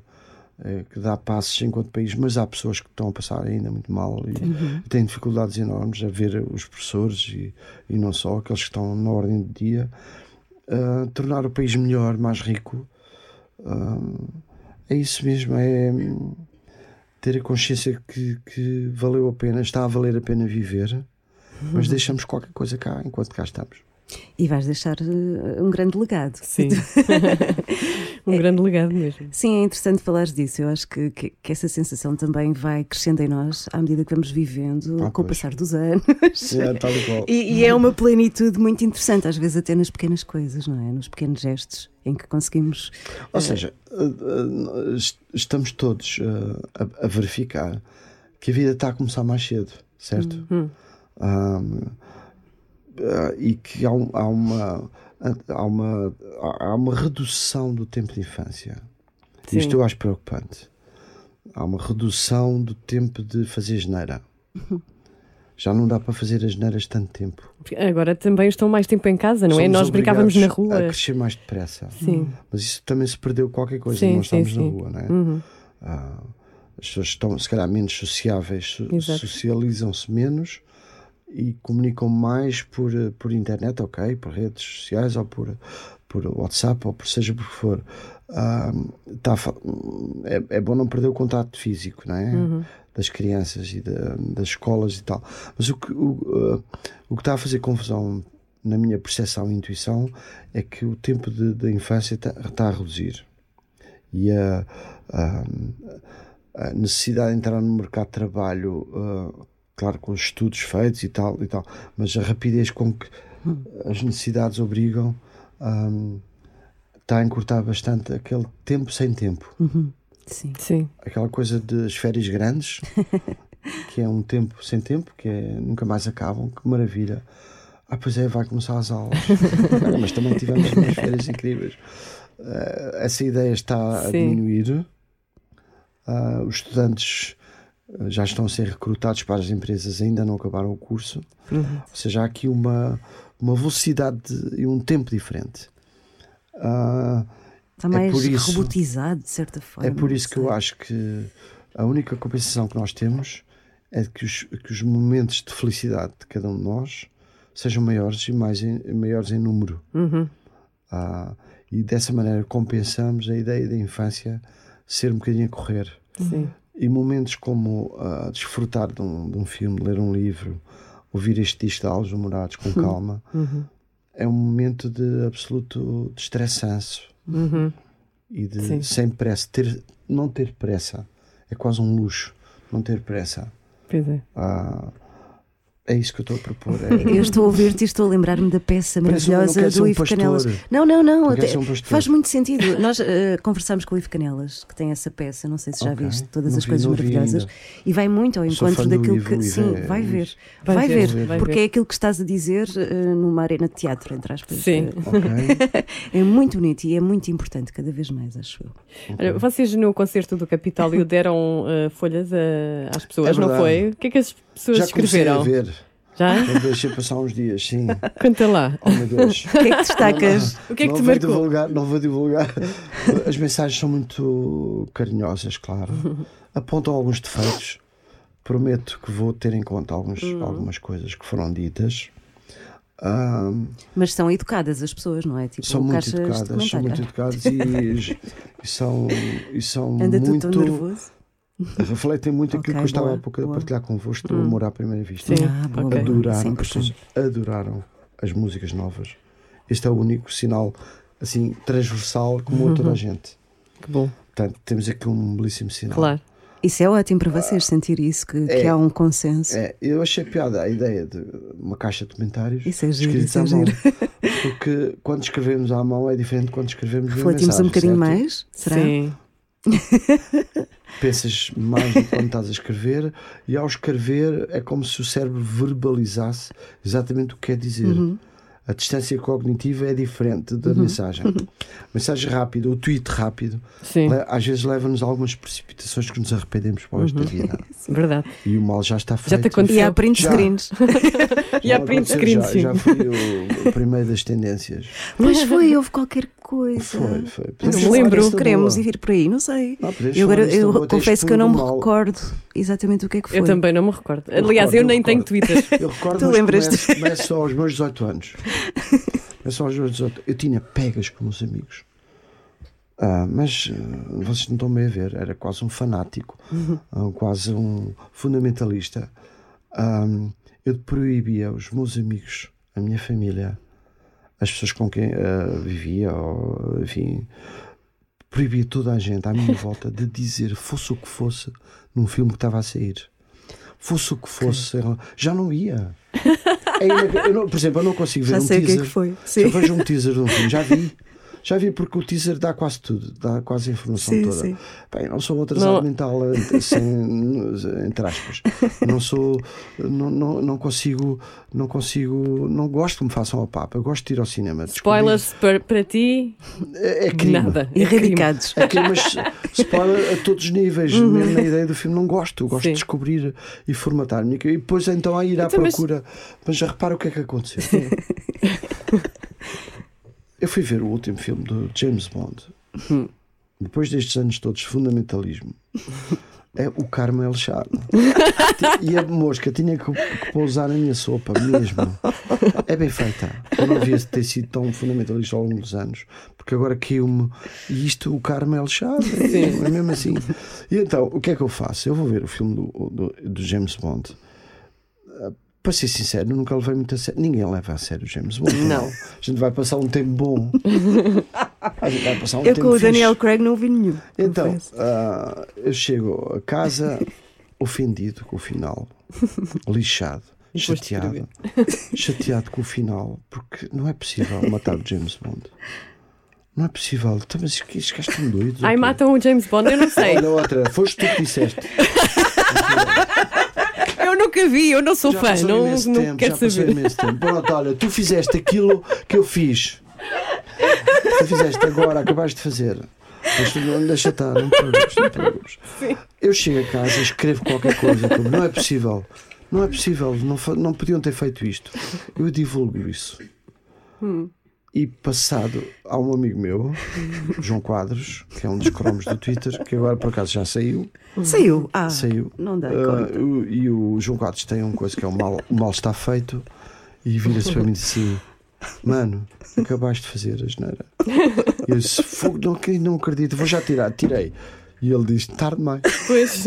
que dá passos enquanto país, mas há pessoas que estão a passar ainda muito mal e, têm dificuldades enormes a ver os professores e, e não só, aqueles que estão na ordem do dia. Ah, tornar o país melhor, mais rico. Ah, é isso mesmo, é ter a consciência que, que valeu a pena, está a valer a pena viver, mas deixamos qualquer coisa cá enquanto cá estamos. E vais deixar eh, um grande legado. Sim. [LAUGHS] um grande legado mesmo. Sim, é interessante falares disso. Eu acho que, que, que essa sensação também vai crescendo em nós à medida que vamos vivendo Ah, com o pois. passar dos anos. É, tal e qual. E, e é uma plenitude muito interessante, às vezes até nas pequenas coisas, não é? Nos pequenos gestos em que conseguimos. Ou seja, uh, uh, est- estamos todos a, a verificar que a vida está a começar mais cedo, certo? Um, uh, e que há, um- há uma, há, uma, há uma redução do tempo de infância. Sim. Isto eu acho preocupante. Há uma redução do tempo de fazer geneira. [LAUGHS] Já não dá para fazer as geneiras tanto tempo. Agora também estão mais tempo em casa, não é? Somos Nós brincávamos na rua. A crescer mais depressa. Sim. Mas isso também se perdeu qualquer coisa. Sim, nós sim, estamos na sim. rua, não é? Uhum. Ah, as pessoas estão, se calhar, menos sociáveis, socializam-se menos e comunicam mais por, eh, por internet, ok, por redes sociais ou por, por WhatsApp ou por seja por que for. Ah, tá é, é bom não perder o contato físico, não é? Uhum. Das crianças e da- das escolas e tal. Mas o que, o, ah, o que está a fazer confusão na minha percepção e intuição é que o tempo de, da infância está, está a reduzir e a, a- a necessidade de entrar no mercado de trabalho, uh, claro, com os estudos feitos e tal, e tal, mas a rapidez com que as necessidades obrigam um, está a encurtar bastante aquele tempo sem tempo. Sim. Sim. Aquela coisa das férias grandes, [LAUGHS] que é um tempo sem tempo, que é, nunca mais acabam, que maravilha. Ah, pois é, vai começar as aulas. [LAUGHS] Mas também tivemos umas férias incríveis. Uh, essa ideia está a Sim. diminuir. Ah, os estudantes já estão a ser recrutados para as empresas, ainda não acabaram o curso. Ou seja, há aqui uma, uma velocidade de- e um tempo diferente. Ah, Está É mais por isso- robotizado, de certa forma. é por isso que eu acho que a única compensação que nós temos é que os, que os momentos de felicidade de cada um de nós sejam maiores e mais em, maiores em número. Uhum. Ah, e dessa maneira compensamos a ideia da infância ser um bocadinho a correr. Sim. E momentos como ah, desfrutar de um, de um filme, ler um livro, ouvir este disco de Alves Morados com calma, é um momento de absoluto destressance e de Sim. sem pressa. Ter, não ter pressa é quase um luxo. Não ter pressa. Pois é. Ah, é isso que eu estou a propor. É, Eu estou a ouvir-te e estou a lembrar-me da peça um- maravilhosa do um Ivo pastor. Canelas. Não, não, não. Até- um faz muito sentido. Nós eh, conversámos com o Ivo Canelas, que tem essa peça, não sei se já Ok. viste, todas Não as vi, coisas maravilhosas. E vai muito ao encontro daquilo Ivo, que. Ivo Sim, é- vai ver. Vai Vai, ver, ver, vai porque ver. é aquilo que estás a dizer eh, numa arena de teatro, entre aspas. Sim. ok. [LAUGHS] É muito bonito e é muito importante, cada vez mais, acho eu. Olha, vocês no concerto do Capitólio deram eh, folhas a- às pessoas, É não foi? O que é que as pessoas Já comecei escreveram? a ver. Já? Eu deixei passar uns dias, sim. Conta lá. Oh meu Deus. [LAUGHS] O que é que destacas? O que é que não te vou marcou? Divulgar, não vou divulgar. As mensagens são muito carinhosas, claro. Apontam alguns defeitos. Prometo que vou ter em conta alguns, Hum. algumas coisas que foram ditas. Ahm, Mas são educadas as pessoas, não é? Tipo, são muito educadas, são muito educadas e, e são, e são [LAUGHS] Anda tudo muito. tão nervoso. Refletem muito aquilo Ok, que eu estava há pouco a partilhar convosco do amor à primeira vista. Sim. Ah, boa, ok. boa. Isso é Adoraram, as pessoas adoraram as músicas novas. Este é o único sinal assim transversal como Uhum. toda a gente. Que bom, Portanto, temos aqui um belíssimo sinal. claro. Isso é ótimo para vocês sentir isso, que, que É. há um consenso. É, eu achei piada a ideia de uma caixa de comentários Isso é giro, isso é mão. Porque quando escrevemos à mão é diferente de quando escrevemos via Refletimos um mensagem, bocadinho certo? mais, será? Sim. [LAUGHS] Pensas mais do que quando estás a escrever e ao escrever é como se o cérebro verbalizasse exatamente o que quer dizer. Uhum. A distância cognitiva é diferente da mensagem. Mensagem rápida, o tweet rápido, Sim, às vezes leva-nos a algumas precipitações que nos arrependemos para o resto da vida. [LAUGHS] verdade. E o mal já está feito. Já te aconteceu? E há print Já. screens. [LAUGHS] E há Já print aconteceu, screen, já, já fui o, o primeiro das tendências. Pois foi, houve qualquer coisa. Foi, foi. Não Podemos lembro. Queremos ir por aí, não sei. Podemos eu agora na eu confesso que eu não me mal. recordo exatamente o que é que foi. Eu também não me recordo. Eu Aliás, recordo, eu eu nem tenho recordo. Twitter. Eu recordo Tu mas lembras-te? começo, começo aos meus 18 anos. [LAUGHS] Começo aos meus 18 Eu tinha pegas com os amigos. Ah, mas ah, vocês não estão bem a ver, era quase um fanático, ah, quase um fundamentalista. Ah, eu proibia os meus amigos, a minha família, as pessoas com quem ah, vivia, ou, enfim, proibia toda a gente à minha volta de dizer, fosse o que fosse, num filme que estava a sair. Fosse o que fosse, já não ia. É não- por exemplo, eu não consigo ver Já um sei o que é teaser. que foi. Se eu Sim. vejo um teaser de um filme, já vi. [LAUGHS] Já vi porque o teaser dá quase tudo, dá quase a informação Sim, toda. sim. Bem, não sou um atrasado Não. mental, eh, sem, [LAUGHS] entre aspas. Não sou, não, não, não consigo, não consigo, não gosto que me façam a papa. Eu gosto de ir ao cinema. Spoilers para, para ti, É, é crime. nada. É. Erradicados. É crime, mas spoiler a todos os níveis, mesmo na ideia do filme, não gosto. Eu gosto Sim. de descobrir e formatar-me. E depois então a ir à Então, mas- procura. Mas já repara o que é que aconteceu. [LAUGHS] [LAUGHS] Eu fui ver o último filme do James Bond. Depois destes anos todos fundamentalismo. É o Carmo El Charme. [LAUGHS] E a mosca tinha que, que pousar na minha sopa mesmo. É bem feita. Eu não devia ter sido tão fundamentalista ao longo dos anos. Porque agora caiu-me. E isto, o Carmo El Charme. É mesmo assim. E então, o que é que eu faço? Eu vou ver o filme do, do, do James Bond. Para ser sincero, eu nunca levei muito a sério. Ninguém leva a sério o James Bond. Não. A gente vai passar um tempo bom. [LAUGHS] A gente vai passar um Eu tempo com o fixe. Daniel Craig não vi nenhum. Então, ah, eu chego a casa [LAUGHS] ofendido com o final, lixado, E chateado, [LAUGHS] chateado com o final, porque não é possível matar o James Bond. Não é possível. Então, mas que estes gajos estão doidos. Ai, matam o James Bond, eu não sei. Olha outra, foste tu que disseste. Eu nunca vi, eu não sou Já fã, não, não tempo, quero saber. imenso tempo. Pronto, olha, tu fizeste aquilo que eu fiz. Tu fizeste agora, acabaste de fazer. Tu não deixa estar, não te preocupes, não te preocupes. Eu chego a casa, escrevo qualquer coisa, como não é possível. Não é possível, não, não podiam ter feito isto. Eu divulgo isso. E passado, há um amigo meu, João Quadros, que é um dos cromos do Twitter, que agora por acaso já saiu. Saiu. Ah, Saiu. não dá Ah, conta. e o João Quadros tem uma coisa que é o mal, o mal está feito e vira-se para mim e diz assim: Mano, acabaste de fazer a geneira. Eu disse: não, não acredito, vou já tirar. Tirei. E ele diz: tarde demais, Pois.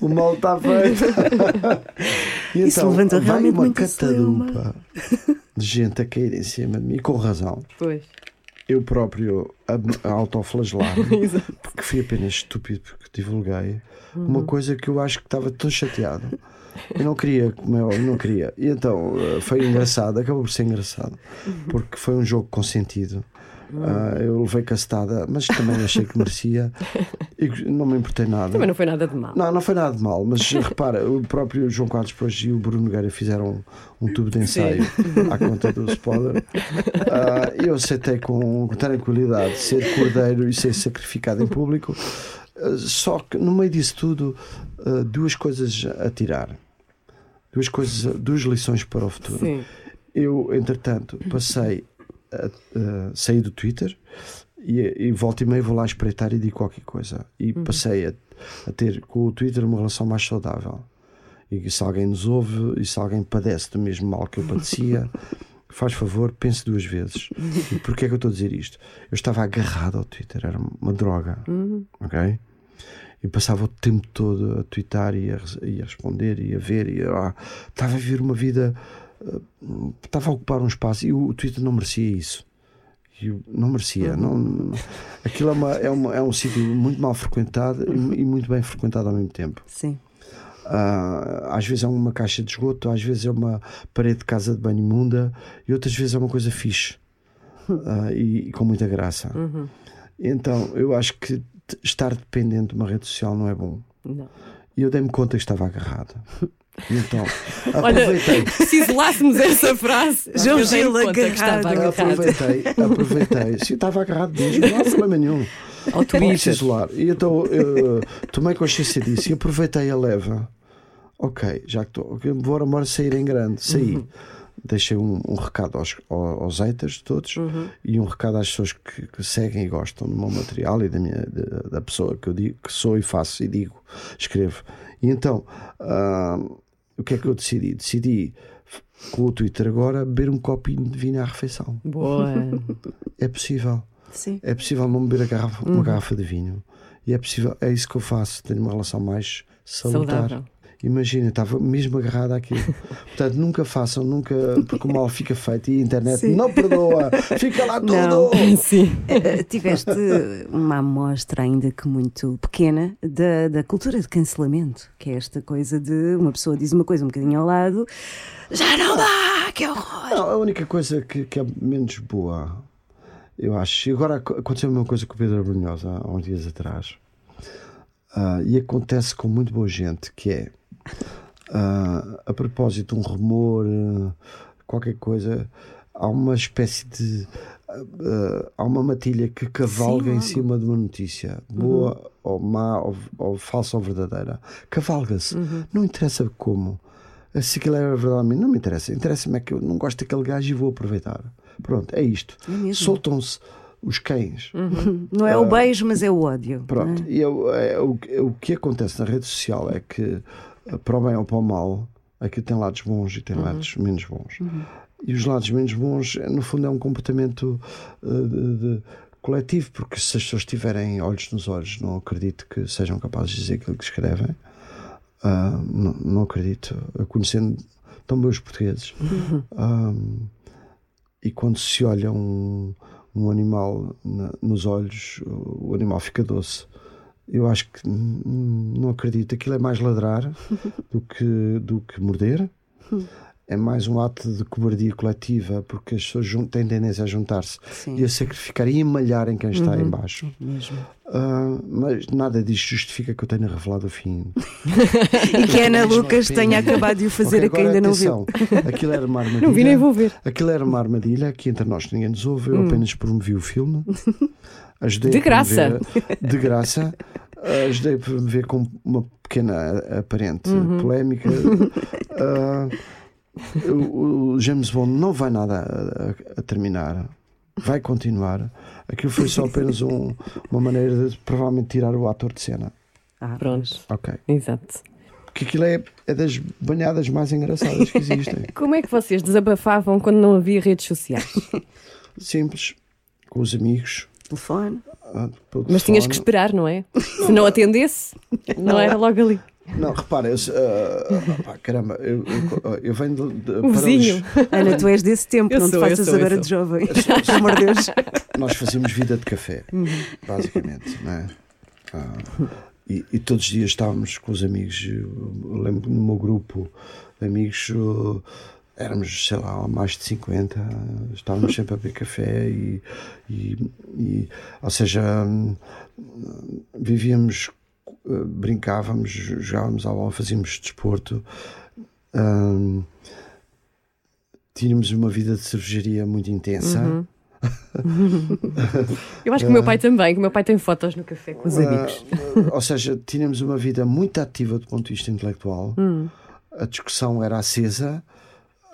o mal está feito. e [LAUGHS] Isso então levanta vai realmente uma catadupa de gente a cair em cima de mim, com razão. Pois. Eu próprio a, a autoflagelar-me, [LAUGHS] Exato. porque fui apenas estúpido porque divulguei uma coisa que eu acho que estava tão chateado. Eu não queria, como é óbvio, não queria. E então eh, foi engraçado, acabou por ser engraçado, porque foi um jogo consentido. Ah, eu levei castada, mas também achei que merecia e não me importei nada. Também não foi nada de mal. Não, não foi nada de mal, mas repara, o próprio João Carlos depois e o Bruno Nogueira fizeram um, um tubo de ensaio à conta do spoiler. Ah, eu aceitei com tranquilidade ser cordeiro e ser sacrificado em público. Ah, só que no meio disso tudo, duas coisas a tirar. Duas coisas, duas lições para o futuro. Sim. Eu, entretanto, passei sair do Twitter e, e volta e meia vou lá espreitar e digo qualquer coisa. E passei a, a ter com o Twitter uma relação mais saudável. E se alguém nos ouve e se alguém padece do mesmo mal que eu padecia, [LAUGHS] faz favor, pense duas vezes. E porquê é que eu estou a dizer isto? Eu estava agarrado ao Twitter, era uma droga. Ok? E passava o tempo todo a twittar e a, e a responder e a ver. E a, estava a viver uma vida. Estava a ocupar um espaço e o, Twitter não merecia isso. Não merecia. Não, não- aquilo é, uma, é, uma- é um sítio muito mal frequentado e, e muito bem frequentado ao mesmo tempo. Sim. Ah, às vezes é uma caixa de esgoto, às vezes é uma parede de casa de banho imunda e outras vezes é uma coisa fixe Ah, e, e com muita graça. Então eu acho que estar dependente de uma rede social não é bom. Não. E eu dei-me conta que estava agarrado. [LAUGHS] Então Olha, aproveitei. se isolássemos essa frase, [LAUGHS] João Gil conta que estava agarrado. agarrado Aproveitei, aproveitei. [LAUGHS] Sim, estava agarrado mesmo, não há problema nenhum. ao se Twitter. isolar. E então eu tomei consciência disso e aproveitei a leva. Ok, já que estou. Bora, bora sair em grande. Saí. Deixei um, um recado aos, aos, haters todos e um recado às pessoas que, que seguem e gostam do meu material e da, minha, da, da pessoa que eu digo que sou e faço e digo, escrevo. E então, ah, o que é que eu decidi? Decidi com o Twitter agora beber um copinho de vinho à refeição. Boa. [LAUGHS] É possível. Sim. É possível não beber garrafa- uma garrafa de vinho. E é possível, é isso que eu faço, tenho uma relação mais salutar. Saudável. Imagina, estava mesmo agarrado àquilo. [LAUGHS] Portanto, nunca façam, nunca, porque o mal fica feito e a internet Sim. não perdoa, [LAUGHS] fica lá tudo. Não. [LAUGHS] Sim. Eh, tiveste uma amostra ainda que muito pequena da, da cultura de cancelamento, que é esta coisa de uma pessoa diz uma coisa um bocadinho ao lado, já não dá, que horror! Não, a única coisa que, que é menos boa, eu acho, e agora ac- aconteceu a mesma coisa com o Pedro Brunhosa há uns dias atrás, Ah, e acontece com muito boa gente, que é ah, a propósito um rumor, ah, qualquer coisa, há uma espécie de. ah, há uma matilha que cavalga Sim, em cima de uma notícia, boa ou má, ou, ou falsa ou verdadeira. Cavalga-se. Não interessa como. Se aquilo é verdade, não me interessa. Interessa-me é que eu não gosto daquele gajo e vou aproveitar. Pronto, é isto. É. Soltam-se os cães. Não é o beijo, mas é o ódio. Pronto. é? E eu, é, o, que- o que acontece na rede social é que, eh, para o bem ou para o mal, aqui tem lados bons e tem lados menos bons. E os lados menos bons, eh, no fundo, é um comportamento eh, de- de- coletivo, porque se as pessoas tiverem olhos nos olhos, não acredito que sejam capazes de dizer aquilo que escrevem. Ah, não, não acredito. Conhecendo tão bem os portugueses. Ah, e quando se olha um, um animal na- nos olhos, o animal fica doce. Eu acho que não acredito. Aquilo é mais ladrar do que, do que morder. [LAUGHS] É mais um ato de cobardia coletiva, porque as pessoas têm tendência a juntar-se e a sacrificar e a malhar em quem está em baixo. Mesmo. Ah, mas nada disto justifica que eu tenha revelado o fim. [LAUGHS] E que a Ana Lucas tenha acabado de o fazer Ok, a quem ainda não viu. atenção. Aquilo era uma armadilha. Não vi nem vou ver. Aquilo era uma armadilha que entre nós ninguém nos ouve. Eu apenas promovi o filme. Ajudei De graça. promover- de graça. Ajudei a promover com uma pequena aparente polémica. [LAUGHS] Ah, o, James Bond não vai nada a, a- terminar. Vai continuar. Aquilo foi só apenas um- uma maneira de provavelmente tirar o ator de cena. Ah, Pronto. Ok. Exato. Porque aquilo é, é das banhadas mais engraçadas que existem. [LAUGHS] Como é que vocês desabafavam quando não havia redes sociais? Simples, com os amigos, Telefone. ah, Mas tinhas que esperar, não é? Se não atendesse, não era logo ali. Não, repara, eu, pá, caramba, eu, eu, eu venho de, de- O para vizinho. os- Ana, tu és desse tempo, Eu não te sou, eu faças agora de jovem. Pelo amor de Deus. nós fazíamos vida de café, Uhum. basicamente, não é? Ah, e, e todos os dias estávamos com os amigos. Eu, lembro no meu grupo de amigos, uh, éramos, sei lá, mais de 50, estávamos sempre a beber café e, e- e, ou seja, hum, vivíamos, uh, brincávamos, jogávamos à bola, fazíamos desporto. hum, tínhamos uma vida de cervejaria muito intensa. Uhum. [LAUGHS] Eu acho que o meu pai também, que o meu pai tem fotos no café com os amigos. Ah, ou seja, tínhamos uma vida muito ativa do ponto de vista intelectual. Hum. A discussão era acesa.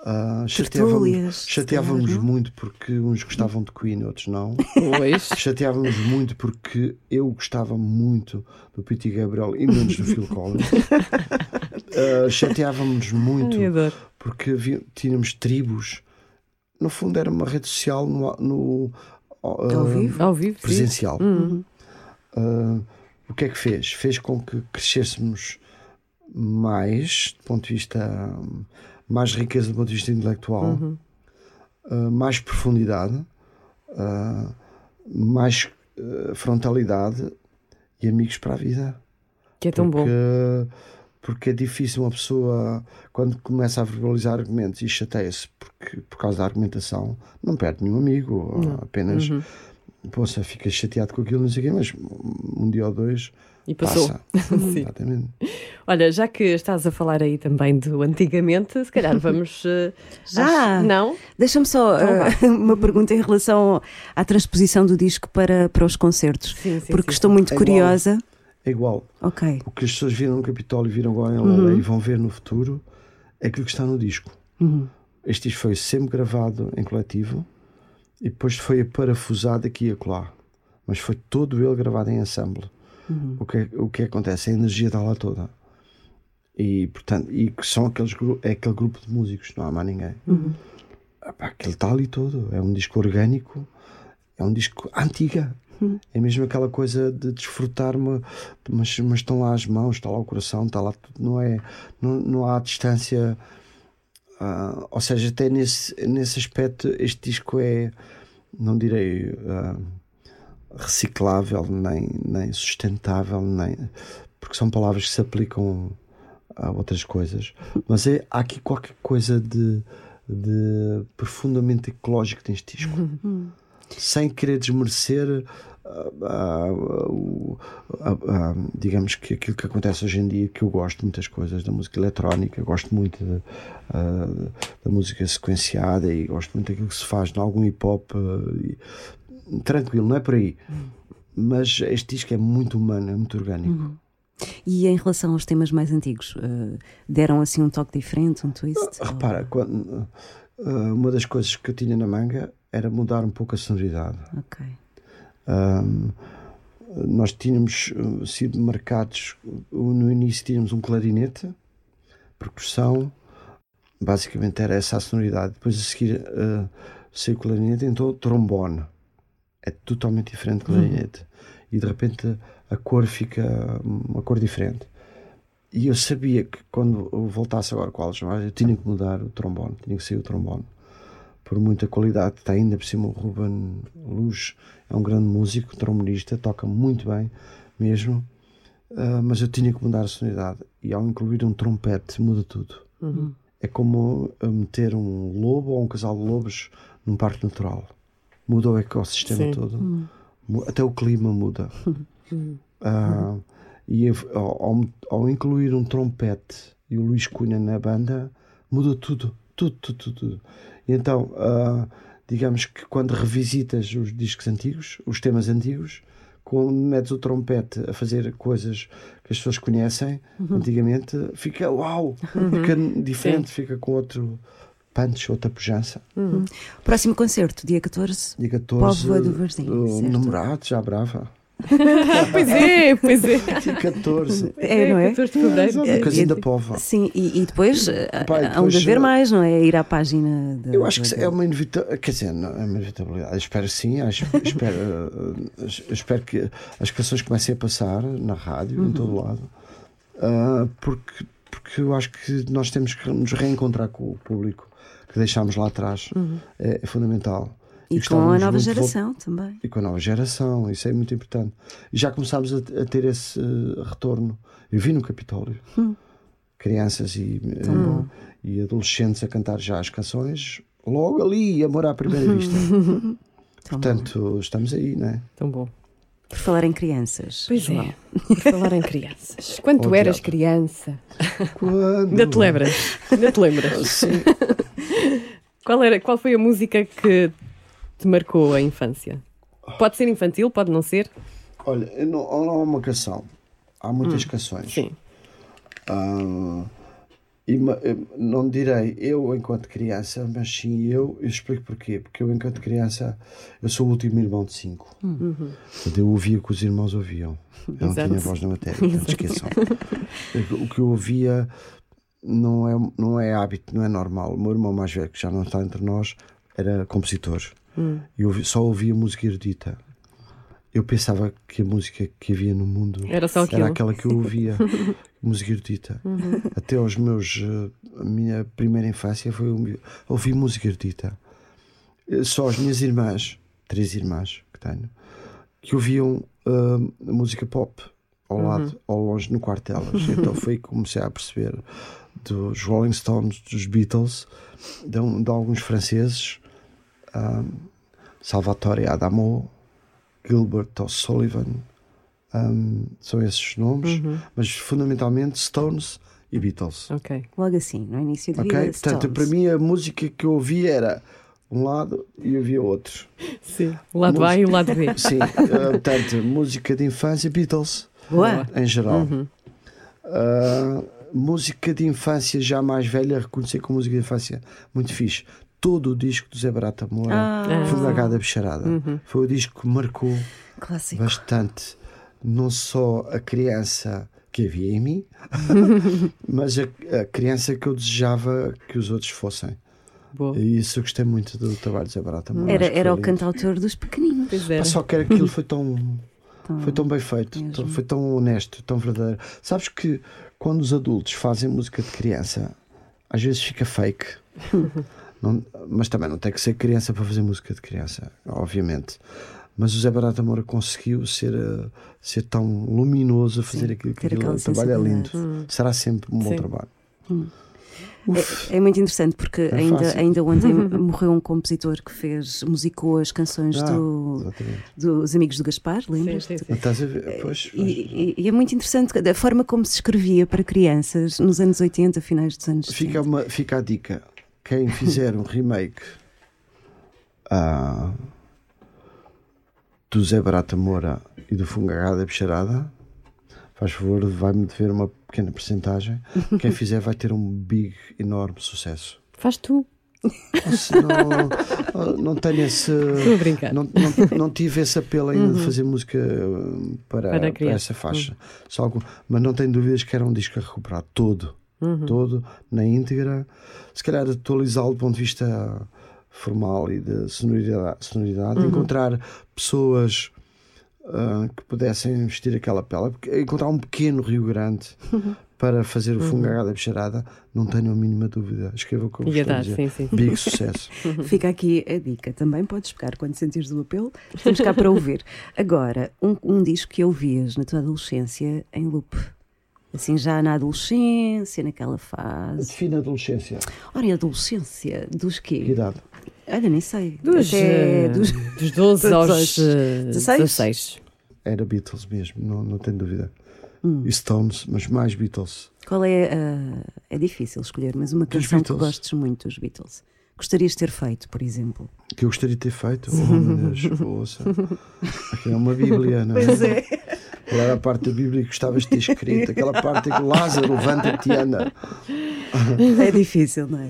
Tertúlias, chateávamos chateávamos muito porque uns gostavam de Queen, outros não. Pois. [LAUGHS] chateávamos muito porque eu gostava muito do Pete Gabriel e menos do Phil Collins. [LAUGHS] Ah, chateávamos muito Ai, porque havia- tínhamos tribos. No fundo, era uma rede social no, no, ah, Ao vivo? Ao vivo, presencial. Hum. Ah, o que é que fez? Fez com que crescêssemos mais, do ponto de vista, mais riqueza do ponto de vista intelectual, Uhum. ah, mais profundidade, ah, mais ah, frontalidade e amigos para a vida. Que é tão bom. Porque, porque é difícil uma pessoa, quando começa a verbalizar argumentos e chateia-se porque, por causa da argumentação, não perde nenhum amigo, apenas Uhum. Poxa, fica chateado com aquilo, não sei o quê, mas um dia ou dois E passou. passa. [LAUGHS] Sim. Exatamente. Olha, já que estás a falar aí também do antigamente, se calhar vamos. [LAUGHS] eh, Já? às- Não? Deixa-me só Então uh, [LAUGHS] uma pergunta em relação à transposição do disco para, para os concertos. Sim, sim, porque sim. estou muito É igual. curiosa. É igual. Ok. O que as pessoas viram no Capitólio, viram agora em Uhum. E vão ver no futuro é aquilo que está no disco. Uhum. Este disco foi sempre gravado em coletivo e depois foi parafusado aqui e acolá. Mas foi todo ele gravado em ensemble. Uhum. O, que, o que acontece? A energia está lá toda. E, portanto, e que são aqueles, é aquele grupo de músicos, não há mais ninguém. Uhum. Epá, Aquilo está ali todo. É um disco orgânico, é um disco antiga. É mesmo aquela coisa de desfrutar-me, mas, mas estão lá as mãos, está lá o coração, está lá tudo. Não, é, não, não há distância. Ah, ou seja, até nesse, nesse aspecto, este disco é, não direi ah, reciclável, nem, nem sustentável, nem, porque são palavras que se aplicam a outras coisas, mas é, há aqui qualquer coisa de, de profundamente ecológico neste disco, sem querer desmerecer. Ah, ah, ah, digamos que aquilo que acontece hoje em dia, que eu gosto de muitas coisas da música eletrónica, gosto muito de, da música sequenciada e gosto muito daquilo que se faz em algum hip hop. tranquilo, não é por aí. Mas este disco é muito humano, é muito orgânico. E em relação aos temas mais antigos, deram assim um toque diferente, um twist? Repara, quando, uma das coisas que eu tinha na manga era mudar um pouco a sonoridade. Ok. Ahm, nós tínhamos uh, sido marcados, no início tínhamos um clarinete, percussão, basicamente era essa a sonoridade. Depois a seguir uh, saiu o clarinete, então o trombone. É totalmente diferente do clarinete. E de repente a cor fica uma cor diferente. E eu sabia que quando eu voltasse agora com a Algemar, eu tinha que mudar o trombone, tinha que sair o trombone. Por muita qualidade, está ainda por cima o Ruben Luz, é um grande músico, trombonista, toca muito bem mesmo, Ah, mas eu tinha que mudar a sonoridade. E ao incluir um trompete, muda tudo. É como ah, meter um lobo ou um casal de lobos num parque natural. Muda o ecossistema Sim. todo. Mu- Até o clima muda. [LAUGHS] Ah, e eu- ao, ao- ao incluir um trompete e o Luís Cunha na banda, muda tudo, tudo, tudo, tudo. tudo. Então, ah, digamos que quando revisitas os discos antigos, os temas antigos, quando metes o trompete a fazer coisas que as pessoas conhecem antigamente, fica uau, fica diferente, fica com outro punch, outra pujança. Próximo concerto, dia 14. Dia 14, Póvoa do Varzim, o certo. namorado, já brava. [LAUGHS] Pois é, pois é. Dia 14. É, não é? 14 de fevereiro. É, casinho e- da Pova. Sim, e, e depois eh, Pá, e há de depois, haver eh, mais, não é? Ir à página. da- Eu acho que da- é uma inevitabilidade. Quer dizer, não é uma inevitabilidade. Espero sim. acho- espero, eh, espero que as canções comecem a passar na rádio, em todo lado. Ah, porque, porque eu acho que nós temos que nos reencontrar com o público que deixámos lá atrás. É, é fundamental. E com a nova geração também. E com a nova geração, isso é muito importante. E já começámos a, a ter esse eh, retorno. Eu vi no Capitólio crianças e, eh, e adolescentes a cantar já as canções, logo ali, amor à primeira [LAUGHS] vista. Portanto, estamos aí, não é? Tão bom. Por falar em crianças. Pois João. é. Por falar em crianças. [LAUGHS] Quando tu Oh, eras diabo. criança. Quando... Ainda te lembras? Ainda te lembras? Sim. Qual, era, qual foi a música que te marcou a infância? Pode ser infantil, pode não ser? Olha, não, não há uma canção. Há muitas canções. Sim. Ah, e não direi eu enquanto criança, mas sim eu, eu explico porquê. Porque eu enquanto criança, eu sou o último irmão de cinco. Portanto, eu ouvia o que os irmãos ouviam. Eu não Exato. tinha voz na matéria, portanto esqueçam. o que eu ouvia não é, não é hábito, não é normal. O meu irmão mais velho, que já não está entre nós, era compositor. E eu só ouvia música erudita. Eu pensava que a música que havia no mundo Era só aquilo. era aquela que eu ouvia, [LAUGHS] música erudita. Até aos meus. eh, A minha primeira infância foi ouvir- música erudita. Eh, Só as minhas irmãs, três irmãs que tenho, que ouviam eh, música pop ao lado, ao longe, no quarto delas. [LAUGHS] então foi que comecei a perceber dos Rolling Stones, dos Beatles, de, de alguns franceses, ah, Salvatore Adamo, Gilbert O'Sullivan, um, são esses nomes, mas fundamentalmente Stones e Beatles. Ok. Logo assim, no início de Ok? vida. Portanto, Stones. para mim a música que eu ouvia era um lado e ouvia outro. [LAUGHS] Sim. O lado A e o lado B. Sim, [LAUGHS] eh, portanto, música de infância, Beatles, Boa. em geral. Ah, música de infância já mais velha, reconhecer como música de infância muito fixe. Todo o disco do Zé Barata Moura, Ah. Fumagada Bicharada, foi o disco que marcou Clássico. bastante não só a criança que havia em mim, [LAUGHS] mas a, a criança que eu desejava que os outros fossem. Boa. E isso eu gostei muito do trabalho de Zé Barata Moura. Era, era o cantautor dos pequeninos. Pois Pá, era. Só que era aquilo [LAUGHS] foi tão, Então, foi tão bem feito, tão- foi tão honesto, tão verdadeiro. Sabes que quando os adultos fazem música de criança, às vezes fica fake. [LAUGHS] Não- mas também não tem que ser criança para fazer música de criança, obviamente. Mas o Zé Barata Moura conseguiu ser, eh, ser tão luminoso a fazer Sim, aquilo que o trabalho é lindo. sensibilidade. Será sempre um bom Sim. trabalho. É, é muito interessante porque É ainda, fácil. ainda ontem [LAUGHS] morreu um compositor que fez, musicou as canções Ah, do, dos Amigos do Gaspar, Sim, lembras? sim, sim. Estás a ver? Pois, E, e- e é muito interessante a forma como se escrevia para crianças nos anos 80, finais dos anos 70. Fica, uma, fica a dica. Quem fizer um remake ah, do Zé Barata Moura e do Fungagada Bicharada, faz favor, vai-me dever uma pequena porcentagem. Quem fizer vai ter um big, enorme sucesso. Faz tu. Não, não tenho esse. Não, não, não tive esse apelo ainda de fazer música uh, para, Para para, essa faixa. Só algum- mas não tenho dúvidas que era um disco a recuperar todo. Todo, na íntegra. Se calhar atualizá-lo do ponto de vista formal e de sonoridade. sonoridade Encontrar pessoas uh, que pudessem vestir aquela pele. Encontrar um pequeno Rio Grande. Para fazer o fungagada bicharada, não tenho a mínima dúvida. Escreva como Ia estou a dizer. sim, sim. Big [LAUGHS] sucesso. Fica aqui a dica. Também podes pegar quando sentires o apelo. Estamos cá para ouvir. Agora, um, um disco que ouvias na tua adolescência em loop. Assim, já na adolescência, naquela fase. Define a adolescência. Ora, e a adolescência? Dos Que quê? idade? Olha, nem sei. Dos, Até eh, dos- dos 12 [LAUGHS] aos eh, 16? 16. Era Beatles mesmo, não, não tenho dúvida. Hum. E Stones, mas mais Beatles. Qual é a. É difícil escolher, mas uma canção que gostes muito dos Beatles. Gostarias de ter feito, por exemplo. Que eu gostaria de ter feito. Oh, meu Deus, [LAUGHS] ouça. Aquilo é uma Bíblia, não é? Pois é. Qual era a parte da Bíblia que gostavas de ter escrito? Aquela parte em que Lázaro levanta-te anda. É difícil, não é?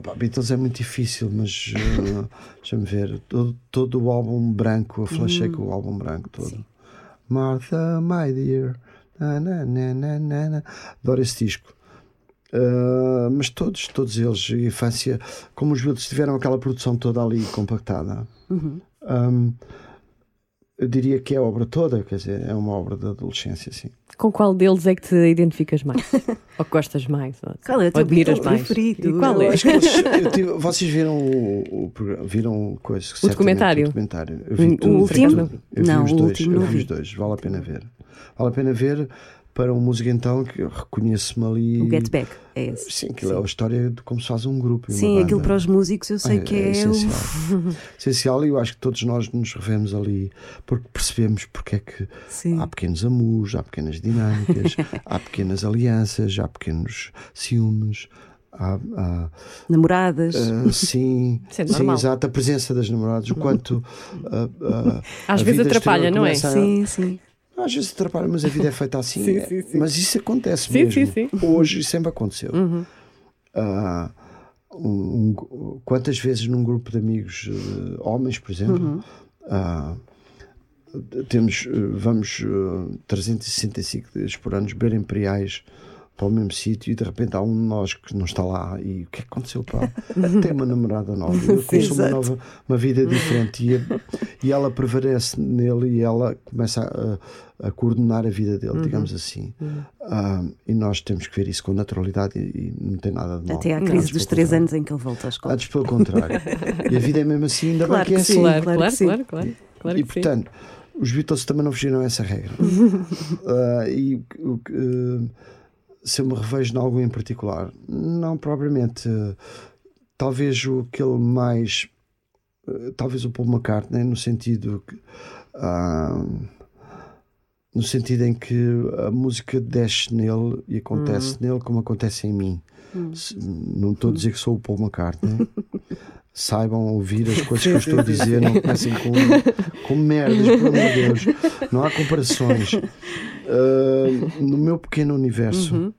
Pá, Beatles é muito difícil, mas ah, deixa-me ver. Todo, todo o álbum branco, eu flashei com o álbum branco todo. Sim. Martha, my dear. Na, na, na, na, na. Adoro esse disco. Uh, mas todos, todos eles, infância, como os Beatles tiveram aquela produção toda ali compactada, um, eu diria que é a obra toda, quer dizer, é uma obra da adolescência, sim. Com qual deles é que te identificas mais? [LAUGHS] ou que gostas mais? Ou, Qual é o teu admiras mais? preferido? E qual é? Acho que vocês, [LAUGHS] eu tive- vocês viram o, o programa- viram coisa, certamente, documentário? O documentário. Eu vi O- tudo. o último? Eu vi Não, os o dois, último eu vi. os dois, vale a pena ver. Vale a pena ver para um músico então que eu reconheço-me ali. O Get Back, é esse. Sim, aquilo é a história de como se faz um grupo. uma Sim, aquilo para os músicos eu sei É, que é é, o. essencial. essencial e eu acho que todos nós nos revemos ali porque percebemos porque é que Sim. há pequenos amus, há pequenas dinâmicas, [LAUGHS] há pequenas alianças, há pequenos ciúmes, há, há, Namoradas. ah, sim, [LAUGHS] é sim, normal. exato, a presença das namoradas, o quanto ah, ah, Às a vezes vida atrapalha, não é? a- Sim, sim. Às vezes atrapalha, mas a vida é feita assim. [LAUGHS] Sim, é- sim, sim. Mas isso acontece Sim, mesmo. sim, sim. Hoje sempre aconteceu. Uhum. Ah, um- um- quantas vezes num grupo de amigos, eh, homens, por exemplo, Uhum. ah, temos, eh, vamos eh, 365 dias por ano beber imperiais para o mesmo sítio e de repente há um de nós que não está lá e o que é que aconteceu pá? [LAUGHS] tem uma namorada nova eu conheço uma nova uma vida diferente e, e ela prevalece nele e ela começa a, a coordenar a vida dele digamos assim Ah, e nós temos que ver isso com naturalidade e, e não tem nada de mal Até à crise dos três contrário. anos em que ele volta à escola. Antes pelo contrário e a vida é mesmo assim ainda Claro bem que é que sim. assim Claro, claro claro, que sim. claro, claro, claro e que sim. portanto, os Beatles também não fugiram a essa regra. [LAUGHS] Ah, e o que, eh, se eu me revejo em algo em particular, não propriamente. talvez o aquele mais. eh, talvez o Paul McCartney, no sentido que. ah, no sentido em que a música desce nele e acontece nele como acontece em mim. Se- Não estou a dizer que sou o Paul McCartney. [LAUGHS] Saibam ouvir as coisas que eu estou a dizer, não comecem com, com merdas, pelo amor de Deus. Não há comparações. [LAUGHS] Ah, no meu pequeno universo,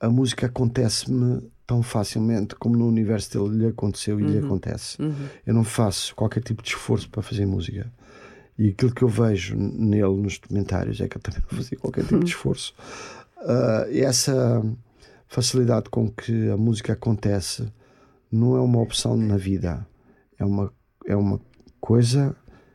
a música acontece-me tão facilmente como no universo dele lhe aconteceu e lhe acontece. Eu não faço qualquer tipo de esforço para fazer música. E aquilo que eu vejo nele nos documentários é que eu também não fazia qualquer tipo de esforço. Ah, e essa facilidade com que a música acontece não é uma opção na vida, é uma, é uma coisa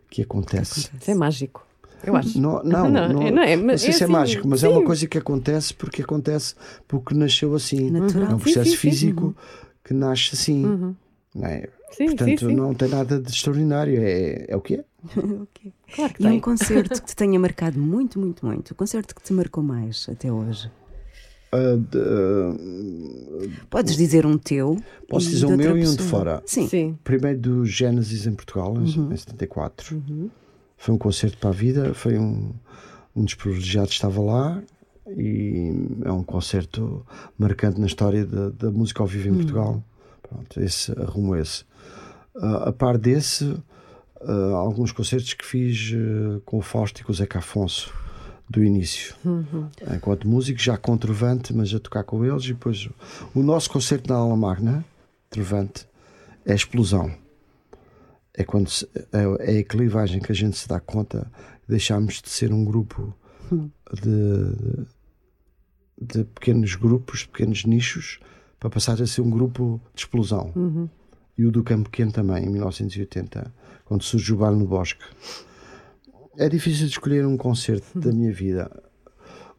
que acontece. Isso é mágico. Eu acho. [LAUGHS] Não, não, Não, não, é- não é, não mas sei é se é assim, mágico, mas é sim. uma coisa que acontece porque acontece porque nasceu assim. natural. É um processo sim, sim. físico que nasce assim. não é? Sim, Portanto, sim, sim. não tem nada de extraordinário, é, é o que é. Ok. Claro que E um tem. concerto que te tenha marcado muito, muito, muito. O concerto que te marcou mais até hoje. Ah, de- ah, Podes dizer um teu. Posso dizer o meu outra e um de pessoa. fora. Sim. Sim. primeiro do Gênesis em Portugal, em Uhum. em 74. Foi um concerto para a vida, foi um, um dos privilegiados estava lá e é um concerto marcante na história da, da música ao vivo em Portugal. Pronto, esse arrumo esse. Ah, a par desse, ah, alguns concertos que fiz ah, com o Fausto e com o Zeca Afonso do início. Enquanto músico, já com Trovante, mas a tocar com eles. E depois o nosso concerto na Aula Magna, Trovante, é explosão. É quando se- é, é a clivagem que a gente se dá conta deixámos de ser um grupo de, de pequenos grupos, pequenos nichos, para passar a ser um grupo de explosão. E o do Campo Pequeno também, em 1980, quando surge o Bar no Bosque. É difícil de escolher um concerto da minha vida.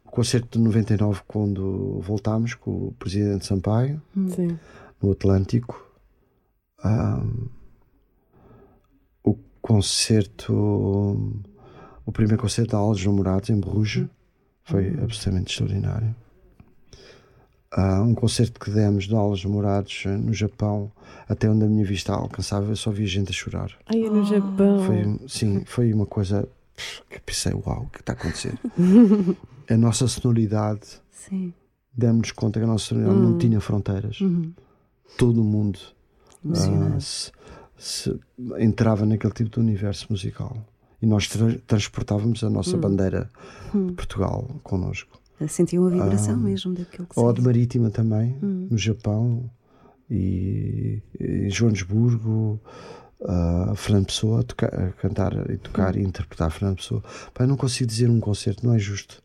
O concerto de 99, quando voltámos com o Presidente Sampaio, Sim. no Atlântico. Ahm, o concerto, o primeiro concerto da Aulas Namorados em Bruges foi absolutamente extraordinário. Ah, um concerto que demos de Aulas Namorados eh, no Japão, até onde a minha vista alcançava, eu só via gente a chorar. Ai, é no Japão. Foi, sim, foi uma coisa que pensei, uau, o que está a acontecer? [LAUGHS] a nossa sonoridade Sim. demos-nos conta que a nossa sonoridade não tinha fronteiras. Todo mundo ah, se entrava naquele tipo de universo musical. E nós tra- transportávamos a nossa bandeira de Portugal connosco. Sentiam a vibração Ah, mesmo daquilo que Ou a de Marítima também, no Japão, e em Joanesburgo, ah, Fernando Pessoa a, toca- a cantar e tocar e interpretar Fernando Pessoa. Eu não consigo dizer um concerto, não é justo.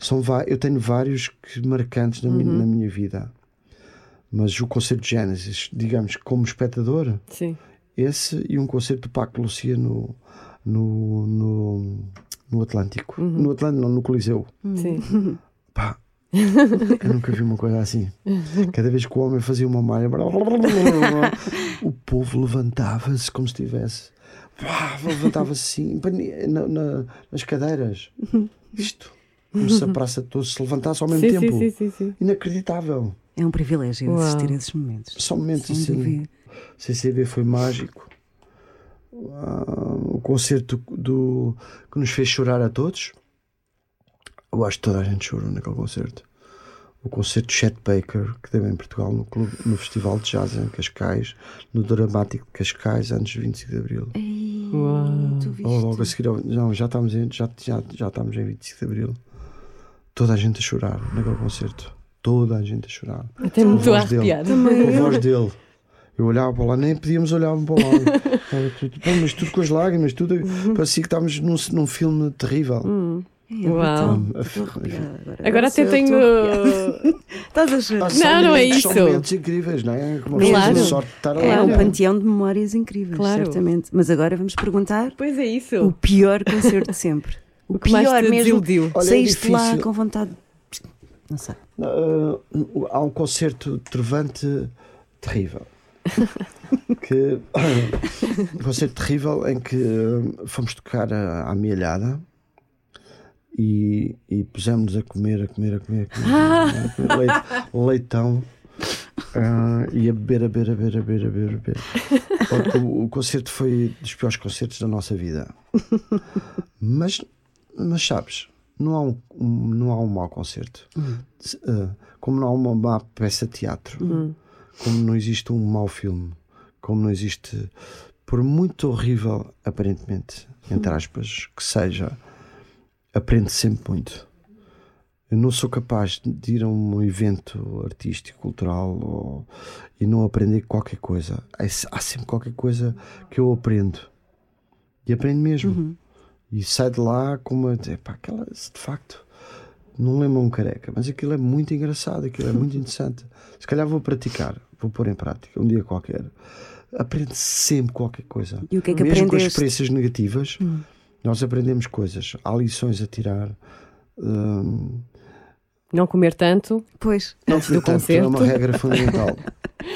São eu tenho vários que marcantes na, mi- na minha vida. Mas o concerto de Genesis, digamos, como espectador, Sim. Esse e um concerto do Paco Lucia no, no, no, no Atlântico. No Atlântico, não, no Coliseu. Sim. [LAUGHS] Pá, eu nunca vi uma coisa assim. Cada vez que o homem fazia uma malha, o povo levantava-se como se estivesse. Pá, Levantava-se assim, na- na- nas cadeiras. Isto. Como se a praça toda se levantasse ao mesmo Sim, tempo. sim, sim, sim, sim. Inacreditável. É um privilégio Uau. a esses momentos. Só momentos Sem assim. dúvida. CCB foi mágico. Ah, o concerto do, que nos fez chorar a todos. Eu acho que toda a gente chorou naquele concerto. O concerto de Chet Baker, que deu em Portugal no, clube, no Festival de Jazz em Cascais, no Dramático de Cascais, antes de 25 de Abril. Viste? Ou logo a seguir, não, já estamos, em, já, já, já estamos em 25 de Abril. Toda a gente a chorar naquele concerto. Toda a gente a chorar. Até me estou a dele. arrepiar. Com a voz dele. Eu olhava para lá, nem podíamos olhar um para o lado. [LAUGHS] Estava tudo- pá, mas tudo com as lágrimas, tudo. Parecia que estávamos num, num filme terrível. É Uau. agora. Agora até Eu tenho. estou- [LAUGHS] Estás a chorar. Não, não é isso. São momentos incríveis, não é? Como Claro. a sorte de estar É lá. um panteão de memórias incríveis, Claro. certamente. Mas agora vamos perguntar Pois é isso. o pior concerto de sempre. O, O que mais pior te mesmo. desiludiu? Olha, é Saíste lá difícil. com vontade. Não sei. Ah, há um concerto trovante terrível. Que, um concerto terrível em que ah, fomos tocar a- à mielhada e, e pusemos a comer, a comer, a comer, a comer, a comer leite- leitão ah, e a beber, a beber, a beber, a beber, a beber, a beber. O, o concerto foi dos piores concertos da nossa vida. Mas, mas sabes, não há um, um- não há um mau concerto. Se- ah, como não há uma má peça de teatro, como não existe um mau filme, como não existe, por muito horrível, aparentemente, entre aspas, que seja, aprende sempre muito. Eu não sou capaz de ir a um evento artístico, cultural ou- e não aprender qualquer coisa. Há se- Há sempre qualquer coisa que eu aprendo. E aprendo mesmo. E sai de lá com uma. Epá, aquela, de facto, não lembro um careca, mas aquilo é muito engraçado, aquilo é muito [LAUGHS] interessante. Se calhar vou praticar, vou pôr em prática um dia qualquer. Aprende sempre qualquer coisa. E o que é que Mesmo com as experiências negativas, nós aprendemos coisas. Há lições a tirar. Hum, Não comer tanto, Pois. antes do portanto, é concerto. uma regra fundamental.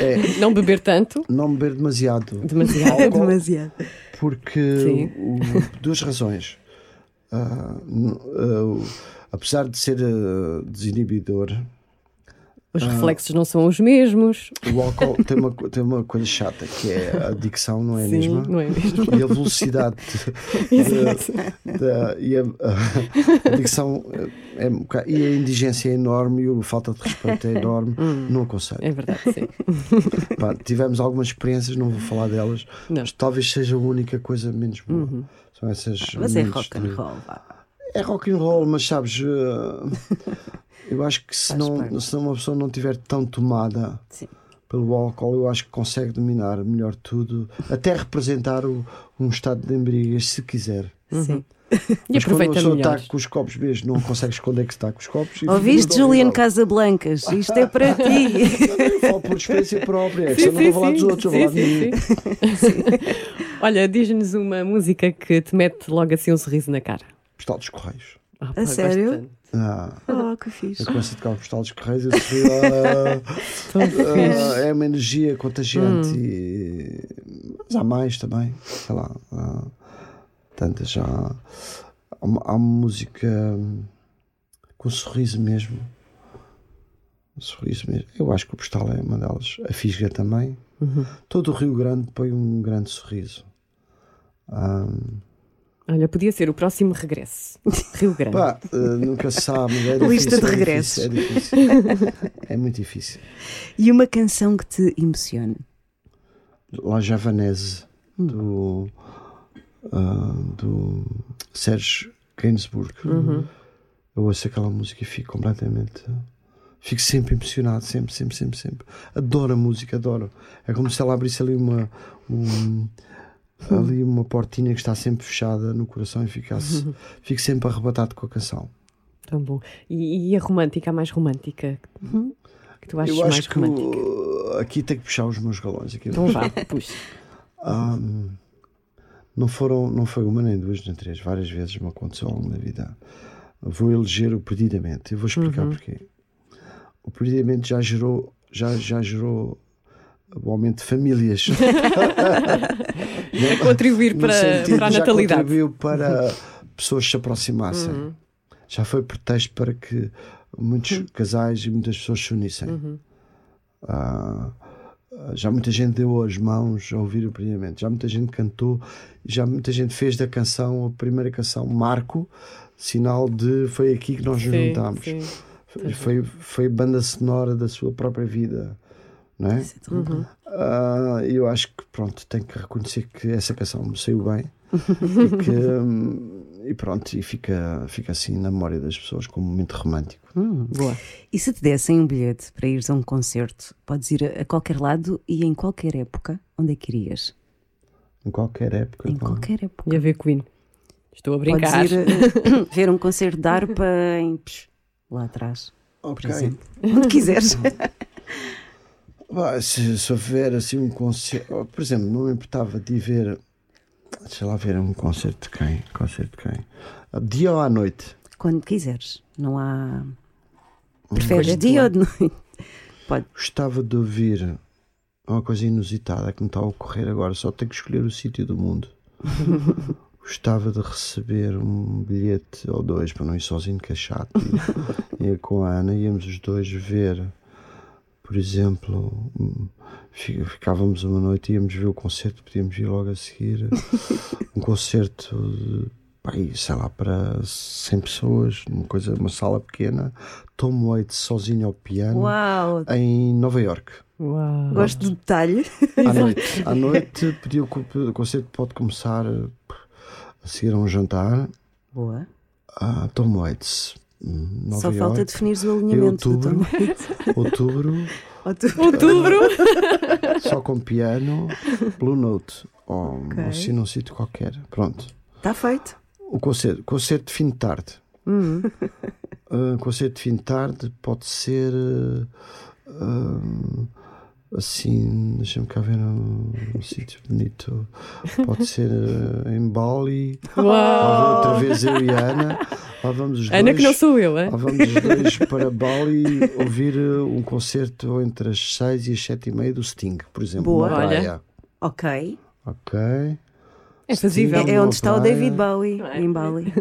É [LAUGHS] Não beber tanto, não beber demasiado. demasiado. [LAUGHS] É Álcool, demasiado. porque Sim. o- duas razões. Ah, o- apesar de ser ah, desinibidor, Os reflexos não são os mesmos. o álcool [LAUGHS] tem uma, tem uma coisa chata que é a dicção, não é a Sim, mesma? não é mesmo? E a velocidade de- [LAUGHS] da- e a, a [LAUGHS] dicção é, um bocado- e a indigência é enorme e a falta de respeito é enorme. Não aconselho. É verdade, sim. Pá, tivemos algumas experiências, não vou falar delas, Não. mas talvez seja a única coisa menos boa. São essas. Mas é rock and roll. vá. É rock and roll, mas sabes, eh, [LAUGHS] eu acho que se, Faz não, parte. se uma pessoa não tiver tão tomada Sim. pelo álcool, eu acho que consegue dominar melhor tudo, até representar o- um estado de embriaguez se quiser. Sim. E Mas quando a aproveita pessoa melhor. está com os copos mesmo, não consegue esconder que está com os copos. e Ouviste, Juliano. Casablancas? [LAUGHS] Isto é para ti. Eu falo por experiência própria, Sim, eu não estou a sim, falar dos sim, outros, estou a falar de sim, mim. sim, sim. [LAUGHS] Olha, diz-nos uma música que te mete logo assim um sorriso na cara. Postal dos Correios. Ah, A sério? Ah, Oh, que fixe. eu começo a tocar o postal dos Correios e eu sorri, ah. [LAUGHS] Ah, é uma energia contagiante Hum. e... mas há mais também sei lá há tantas já há uma, há música com sorriso mesmo um sorriso mesmo eu acho que o postal é uma delas a Fisga também Uhum. todo o Rio Grande põe um grande sorriso Hum, Olha, podia ser o próximo regresso. Rio Grande. pá, eh, nunca se sabe é [LAUGHS] Lista difícil, de é regressos. difícil, é difícil é muito difícil E uma canção que te emocione? La Javanese do, ah, do Sérgio Gainsbourg. Eu ouço aquela música e fico completamente. Fico sempre impressionado, sempre, sempre, sempre, sempre. Adoro a música, adoro. É como se ela abrisse ali uma. um- ali uma portinha que está sempre fechada no coração e fica, [LAUGHS] fico sempre arrebatado com a canção. Tão bom. E, e a romântica, a mais romântica? Que tu achas Eu mais acho que romântica? aqui tem que puxar os meus galões. Aqui. Então vá, [LAUGHS] puxa. Ahm, não foram, não foi uma nem duas nem três, várias vezes me aconteceu ao longo da vida. Vou eleger o perdidamente. Eu vou explicar Uhum. porquê. O perdidamente já gerou, já, já gerou o aumento de famílias. [LAUGHS] A contribuir para, sentido para a de já natalidade. contribuiu para pessoas se aproximassem. Uhum. Já foi pretexto para que muitos Uhum. casais e muitas pessoas se unissem. Ah, já muita gente deu as mãos a ouvir o primeiramente. Já muita gente cantou. Já muita gente fez da canção, a primeira canção, Marco, sinal de foi aqui que nós nos Sim, juntámos. sim. Foi, foi banda sonora da sua própria vida. Não é? Isso é tão bom. Ah, eu acho que pronto, tenho que reconhecer que essa canção me saiu bem [LAUGHS] e, que, hum, e pronto, e fica, fica assim na memória das pessoas como um momento romântico. Hum, boa. E se te dessem um bilhete para ires a um concerto, podes ir a, a qualquer lado e em qualquer época, onde é que irias? Em qualquer época. Em qualquer época. E a ver Queen. Estou a brincar. Podes ir [LAUGHS] eh, [COUGHS] ver um concerto de harpa em, psh, lá atrás, por Ok. exemplo. Onde quiseres. [LAUGHS] Se, se houver assim um concerto, por exemplo, não me importava de ver, sei lá, ver um concerto de quem? Concerto de quem? Dia ou à noite? Quando quiseres. Não há. Um Preferes concerto dia ou de noite? [LAUGHS] Gostava de ouvir uma coisa inusitada que me está a ocorrer agora, só tenho que escolher o sítio do mundo. [LAUGHS] Gostava de receber um bilhete ou dois para não ir sozinho, que é chato. E, [LAUGHS] com a Ana, íamos os dois ver, por exemplo, fi- ficávamos uma noite, íamos ver o concerto, podíamos ir logo a seguir. [LAUGHS] Um concerto de, aí, sei lá, para 100 pessoas, uma, coisa, uma sala pequena. Tom Waits sozinho ao piano Uau! em Nova York. Uau. Gosto do detalhe. À noite, à noite podia, o o concerto pode começar a seguir a um jantar. Boa. a Tom Waits, Nova Só York, falta definires o alinhamento outubro. Tom [LAUGHS] outubro, Outubro. [LAUGHS] só com piano, Blue Note, ou Ok. assim num sítio qualquer. Pronto. Está Tá feito. O concerto, concerto de fim de tarde. Hum. Uh, [LAUGHS] concerto de fim de tarde pode ser uh, um, assim, deixa-me cá ver um, um sítio bonito. Pode ser uh, em Bali. Uau. outra vez eu e a Ana. Lá vamos os Ana, dois. que não sou eu, é? Lá vamos os dois para Bali ouvir uh, um concerto entre as 6 e as 7 e meia do Sting, por exemplo. Boa. numa Olha. praia. Ok. Ok. É fazível. É, é onde está o. David Bowie, é? em Bali.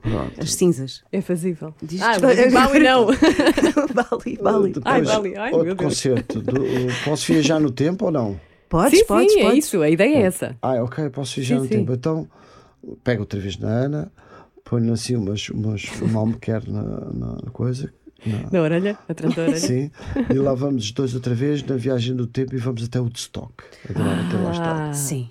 Pronto. As cinzas. É fazível. Diz Ah, Bali não. [LAUGHS] Bali, Bali. Depois, Ai, Bali. Ai, meu outro Deus. concerto. do- posso viajar no tempo ou não? Podes, sim, podes, sim, é podes. isso. A ideia é essa. Ah, ok, posso viajar Sim, no sim. tempo. Então, pego outra vez na Ana, ponho assim umas, umas um almequer na, na coisa. na- Na orelha, atrás da orelha. Sim, e lá vamos os dois outra vez na viagem do tempo e vamos até o Woodstock. Agora até lá está. Ah, Sim.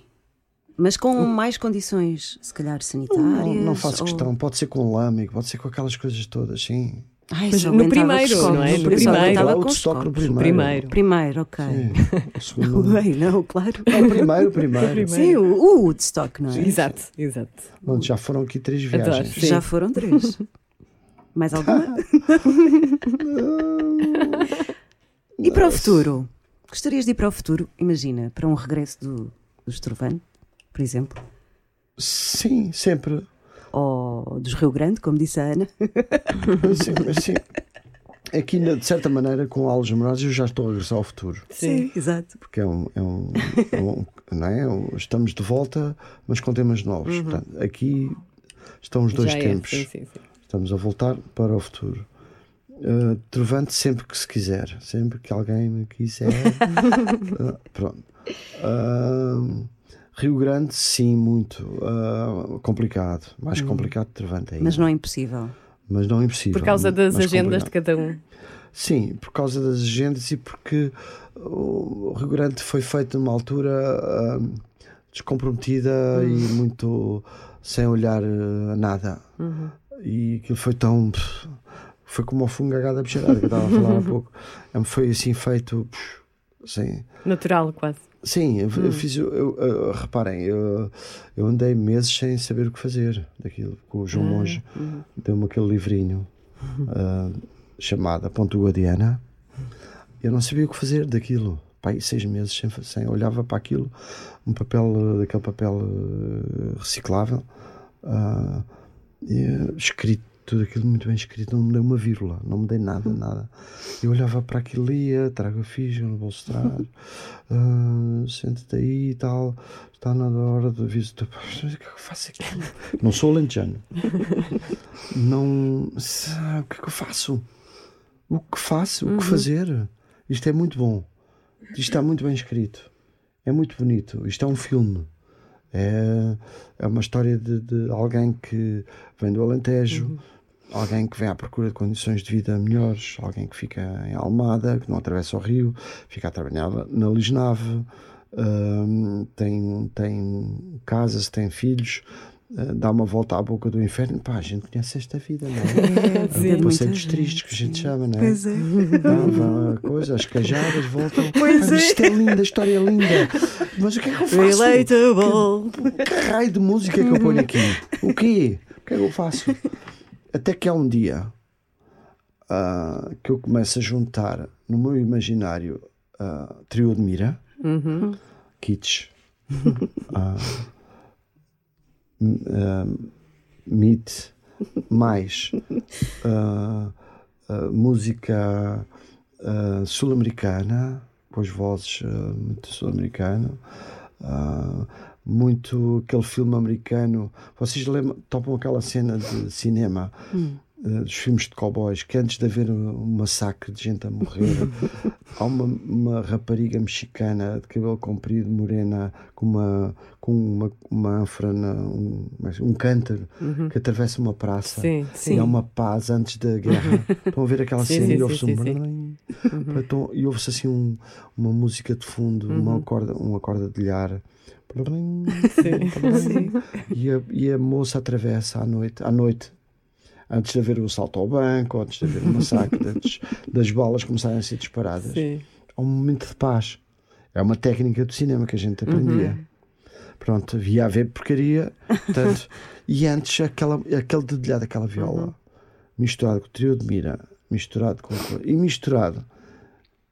Mas com mais condições, se calhar sanitárias. Não, não faço ou- questão, pode ser com lâmigo, pode ser com aquelas coisas todas, sim. Ai, Mas só no primeiro, não é? No só primeiro. os Woodstock no primeiro. Primeiro. Primeiro, ok. Sim, [LAUGHS] o segundo. Bem, não, claro. Não, o primeiro, [LAUGHS] o primeiro. Sim, o, o Woodstock, não é? Exato, exato. Onde já foram aqui três Adoro. viagens. Sim. Já foram três. [LAUGHS] Mais alguma? e para o futuro? Gostarias de ir para o futuro? Imagina, para um regresso do, do Estrovano, por exemplo, Sim, sempre. ou dos Rio Grande, como disse a Ana. [LAUGHS] Sim, mas sim. Aqui, na- de certa maneira, com Aulas Memorários, eu já estou a regressar ao futuro. Sim. exato. Porque é um. É um, é um- não é? É estamos de volta, mas com temas novos. Portanto, aqui estão os dois Já é, tempos. Sim, sim, sim. Estamos a voltar para o futuro. Uh, trovante sempre que se quiser, sempre que alguém me quiser. Uh, [LAUGHS] pronto. Uh, Rio Grande, sim, muito uh, complicado. Mais complicado que Trovante ainda. Mas não é impossível. Mas não é impossível. Por causa das agendas de complicado. cada um. Sim, por causa das agendas e porque o Rio Grande foi feito numa altura ah, descomprometida Hum. e muito sem olhar ah, a nada. Uhum. E aquilo foi tão. Foi como o fungo agada a bicharada que eu estava a falar há [LAUGHS] pouco. É, Foi assim feito. Assim, Natural, quase. Sim, eu, Hum. eu fiz. Eu, eu- reparem, eu, eu andei meses sem saber o que fazer daquilo. Com o Ah, João Monge uhum. deu-me aquele livrinho ah, chamado A Ponto Guadiana. Eu não sabia o que fazer daquilo. Pai, seis meses sem, sem olhava para aquilo, um papel, daquele papel reciclável, ah, e, eh, escrito, tudo aquilo muito bem escrito, não me deu uma vírgula, não me dei nada, nada. Eu olhava para aquilo, lia, trago a ficha no bolso de trás, ah, senta-te aí e tal, está na hora do aviso. do- Mas O que é que eu faço aqui? [LAUGHS] Não sou alentejano. [LAUGHS] Não. sa- O que é que eu faço? O que faço? O que fazer? Isto é muito bom. Isto está muito bem escrito. É muito bonito. Isto é um filme. É, é uma história de, de alguém que vem do Alentejo, alguém que vem à procura de condições de vida melhores, alguém que fica em Almada, que não atravessa o rio, fica a trabalhar na Lisnave, hum, tem, tem casas, tem filhos, eh, dá uma volta à boca do inferno. Pá, a gente conhece esta vida, não é? [LAUGHS] Sim. Passeios tristes que a gente chama, não é? Pois é. Vão, vão a coisa, as cajadas voltam. Pois Ah, é. Isto é lindo, a história é linda. Mas o que é que eu faço? Relatable. Que raio de música é que eu ponho aqui? O quê? O que é que eu faço? Até que há um dia ah, que eu começo a juntar no meu imaginário ah, trio de mira, kits, [LAUGHS] ah, m- ah, meat, mais ah, música sul-americana, com as vozes muito sul-americana, muito aquele filme americano. Vocês lembram, topam aquela cena de cinema eh, dos filmes de cowboys que antes de haver um, um massacre de gente a morrer, [LAUGHS] há uma, uma rapariga mexicana de cabelo comprido, morena, com uma, com uma, uma ânfora, na- um, um cântaro que atravessa uma praça. Sim, E há uma paz antes da guerra. Estão a ver aquela [LAUGHS] Sim, cena sim, e ouve-se sim, um. sim, sim. brum, então, E ouve-se assim um- uma música de fundo, uma corda, uma corda de lhar. Brum, E a, e a moça atravessa à noite, à noite, antes de haver o salto ao banco, antes de haver o massacre, antes [LAUGHS] das balas começarem a ser disparadas. Sim. Há um momento de paz. É uma técnica do cinema que a gente aprendia. Pronto, havia a ver porcaria. Portanto, e antes aquela, aquele dedilhado daquela viola, misturado com o trio de mira, misturado com. e misturado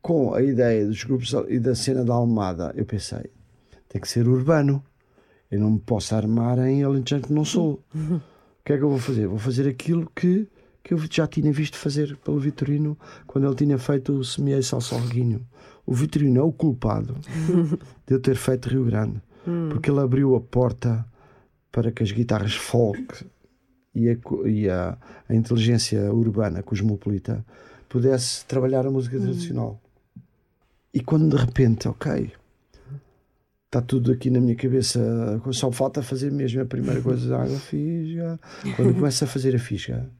com a ideia dos grupos e da cena da Almada, eu pensei, tem que ser urbano. Eu não me posso armar em alentejano que não sou. O que é que eu vou fazer? Vou fazer aquilo que, que eu já tinha visto fazer pelo Vitorino quando ele tinha feito o Semeei Salsalguinho. O Vitorino é o culpado [LAUGHS] de eu ter feito Rio Grande, porque ele abriu a porta para que as guitarras folk e a, e a, a inteligência urbana cosmopolita pudesse trabalhar a música tradicional. E quando de repente, ok, está tudo aqui na minha cabeça, só falta fazer mesmo a primeira coisa, água fisga. Quando começa a fazer a fisga,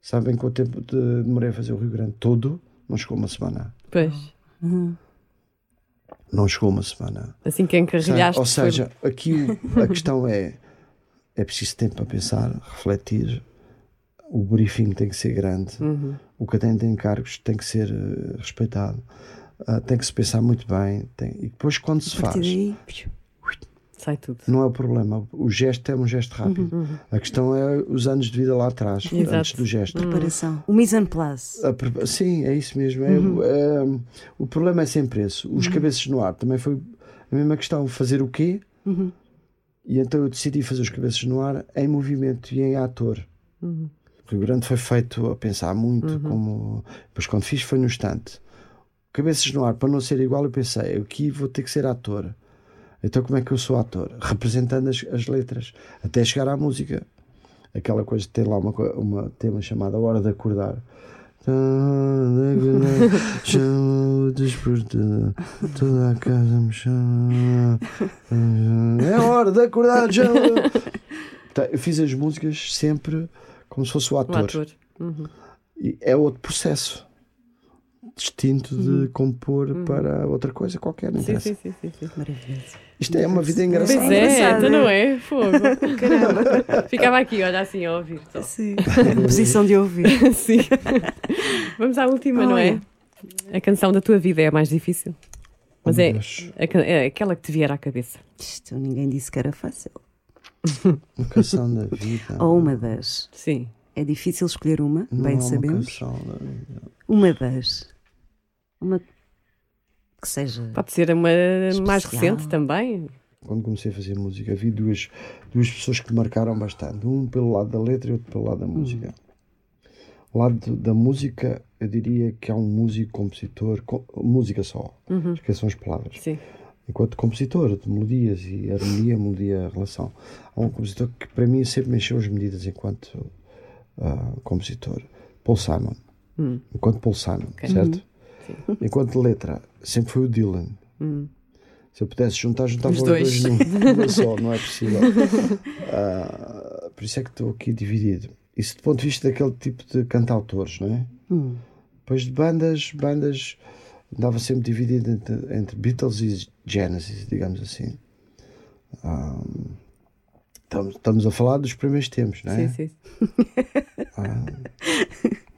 sabem quanto tempo de- demorei a fazer o Rio Grande todo? Não chegou uma semana. Pois. Não chegou uma semana. Assim que encarrilhaste. Ou foi- seja, aqui o- a questão é: é preciso tempo para pensar, refletir. O briefing tem que ser grande, Uhum. o caderno de encargos tem que ser eh, respeitado, Ah, tem que se pensar muito bem. tem- E depois, quando se faz, daí, Sai tudo. não é o problema. O gesto é um gesto rápido. A questão é os anos de vida lá atrás, Exato. antes do gesto. preparação. O mise en place. Pre- Sim, é isso mesmo. É, é, o problema é sempre esse. Os cabeças no ar também foi a mesma questão. Fazer o quê? E então eu decidi fazer os cabeças no ar em movimento e em ator. O Rio Grande foi feito a pensar muito. como Depois, quando fiz, foi no instante. Cabeças no ar, para não ser igual, eu pensei: aqui vou ter que ser ator. Então, como é que eu sou ator? Representando as, as letras, até chegar à música aquela coisa de ter lá uma, uma tema chamada Hora de Acordar. Chama o despertador, toda a casa me chama. É hora de acordar, chama. Tá, Eu fiz as músicas sempre como se fosse o O ator. ator. Uhum. É outro processo distinto de compor para outra coisa qualquer. Uhum. Sim, sim, sim, sim, sim. Maravilhoso. Isto é uma vida engraçada. Pois é, engraçado. então não é? Fogo. [LAUGHS] Caramba. Ficava aqui, olha assim, a ouvir. só. Sim. [LAUGHS] Posição de ouvir. [LAUGHS] Sim. Vamos à última, não é? A canção da tua vida é a mais difícil. Mas Oh, é, Deus. aque- é aquela que te vier à cabeça. Isto ninguém disse que era fácil. Uma canção da vida. Ou uma das. Sim. É difícil escolher uma, Não bem é uma sabemos. Uma das. Uma que seja. Pode ser uma mais Especial. recente também. Quando comecei a fazer música, vi duas, duas pessoas que me marcaram bastante. Um pelo lado da letra e outro pelo lado da música. O lado da música, eu diria que há um músico, compositor, co- música só. Esqueçam as palavras. Sim. enquanto compositor de melodias e harmonia, melodia, relação. Há um compositor que para mim sempre me encheu as medidas enquanto ah, compositor, Paul Simon. Enquanto Paul Simon, certo? Enquanto letra, sempre foi o Dylan. Se eu pudesse juntar, juntava Os dois. dois, num, [LAUGHS] numa só, não é possível. Ah, por isso é que estou aqui dividido. Isso do ponto de vista daquele tipo de cantautores, não é? Depois de bandas, bandas andava sempre dividido entre, entre Beatles e Genesis, digamos assim. Ah, estamos, estamos a falar dos primeiros tempos, não é? Sim, sim. [LAUGHS]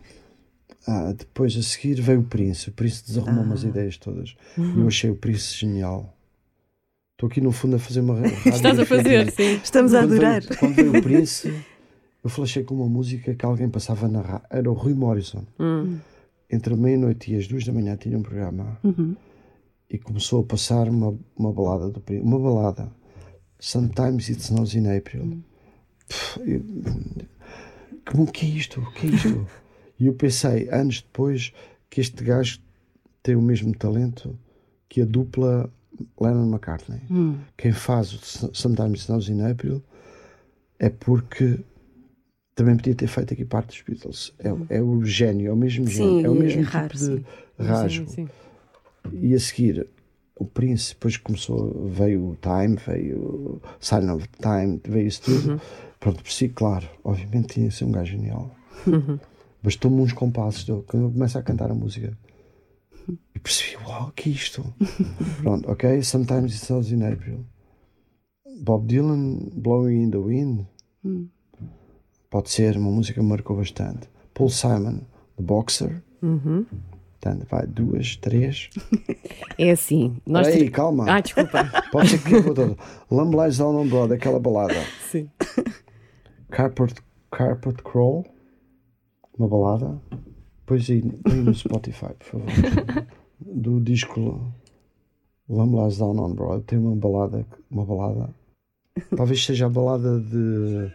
Ah, depois a seguir veio o Prince. O Prince desarrumou umas ideias todas. E eu achei o Prince genial. Estou aqui no fundo a fazer uma. [LAUGHS] Estás a fazer, sim. Estamos a Quando adorar. Veio, quando veio o Prince, eu flashei com uma música que alguém passava na rádio. Era o Rui Morrison. Entre a meia-noite e as duas da manhã tinha um programa. E começou a passar uma, uma balada do Prince. Uma balada. Sometimes it snows in April. Pff, eu- como que é isto? O que é isto? [LAUGHS] e eu pensei, anos depois, que este gajo tem o mesmo talento que a dupla Lennon McCartney. Quem faz o Sometimes It Snows in April é porque também podia ter feito aqui parte dos Beatles. É, é o gênio, é o mesmo Sim, gênio, é o é mesmo raro, tipo de sim. rasgo. Sim. E a seguir, o Prince, depois começou, veio o Time, veio o Sign of Time, veio isso tudo. Pronto, por si, claro, obviamente tinha de ser um gajo genial. Bastou-me uns compassos, quando eu começo a cantar a música. E percebi, uau, que é isto? [LAUGHS] Pronto, ok, Sometimes It Snows in April. Bob Dylan, Blowing in the Wind. Pode ser, uma música que me marcou bastante. Paul Simon, The Boxer. Portanto, vai, duas, três. [LAUGHS] É assim. Nós Peraí, calma. Ah, desculpa. [LAUGHS] Pode ser que eu vou todo. Lamb Lies Down on Broad, aquela balada. Sim. Carpet, Carpet Crawl, uma balada. Pois aí, põe no Spotify, por favor. Do disco Lamb Lies Down on Broad, tem uma balada, uma balada. Talvez seja a balada de.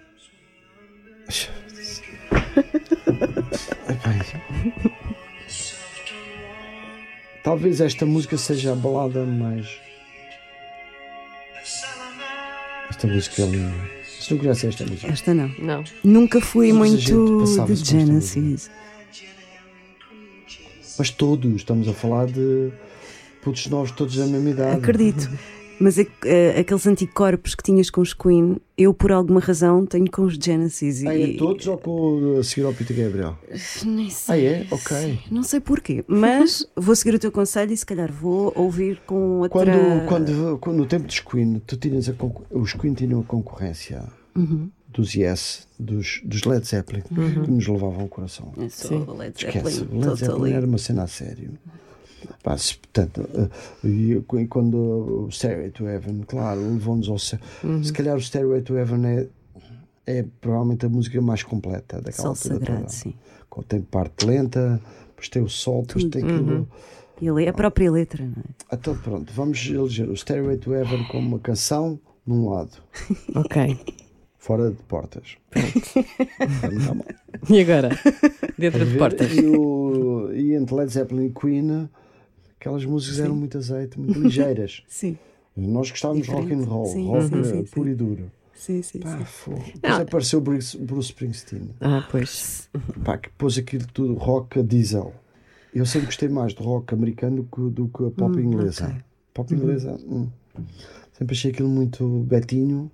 Talvez esta música seja a balada mais. Esta música é linda. Se não conhece esta música. Esta não. Não. Nunca fui Mas a muito de Genesis. Mas todos, estamos a falar de putos novos, todos da mesma idade. Acredito. [LAUGHS] Mas é que, eh, aqueles anticorpos que tinhas com os Queen, eu por alguma razão tenho com os Genesis. Ah, é todos ou com o- a seguir ao Peter Gabriel? Nem Ah, sei. é? Ok. Não sei porquê, mas [LAUGHS] vou seguir o teu conselho e se calhar vou ouvir com outra. Quando, quando, quando no tempo dos Queen, tu tinhas a os Queen tinham a concorrência Uhum. dos Yes, dos, dos Led Zeppelin, que nos levavam ao coração. Eu sou Led Esquece, Zeppelin, o Led Zeppelin totally. era uma cena a sério. Pá, se- portanto, qu- quando o Stairway to Heaven, claro, levou-nos ao céu. Se calhar o Stairway to Heaven é, é provavelmente a música mais completa daquela Sol sagrado, sim. Tem parte lenta, depois tem o sol, depois tem aquilo. E ali é a própria letra, não é? Então pronto, vamos eleger o Stairway to Heaven como uma canção num lado, [LAUGHS] Ok. Fora de portas. [LAUGHS] E agora? Dentro de portas. E, o, e entre Led Zeppelin e Queen, aquelas músicas eram muito azeite, muito ligeiras. [LAUGHS] Sim. Nós gostávamos de rock and roll, Sim, rock sim, sim, puro sim. e duro. Sim, sim, Pá, sim. Depois apareceu o Bruce, Bruce Springsteen, Ah, pois. [LAUGHS] pá, que pôs aquilo tudo rock a diesel. Eu sempre gostei mais do rock americano do que, do que a pop Hum, inglesa. ok. Pop inglesa, hum. sempre achei aquilo muito betinho,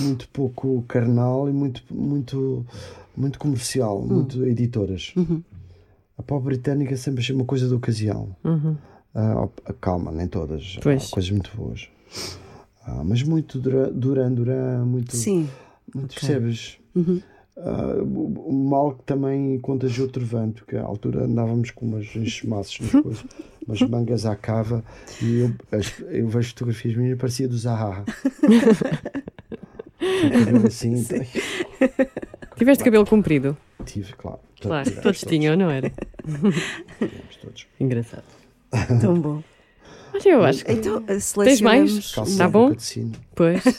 muito pouco carnal e muito, muito, muito comercial, Hum. muito editoras. Uhum. A pop britânica sempre achei uma coisa de ocasião. Ah, ah, calma, nem todas. Pois. Há coisas muito boas. Ah, mas muito Duran Duran, Duran muito, Sim. muito percebes? Ah, o, mal que também contagiou o trovão, porque à altura andávamos com umas enxumaços nas coisas. [LAUGHS] umas mangas à cava e eu, eu vejo fotografias minhas e parecia do Zaha. [LAUGHS] Assim, [LAUGHS] Tiveste cabelo comprido? tive, claro. Claro, Tivemos todos tinham, não era? tivemos todos. Engraçado. Tão bom. Olha, eu acho que. Então, eh, mais? Tá de bom? Pois. [LAUGHS]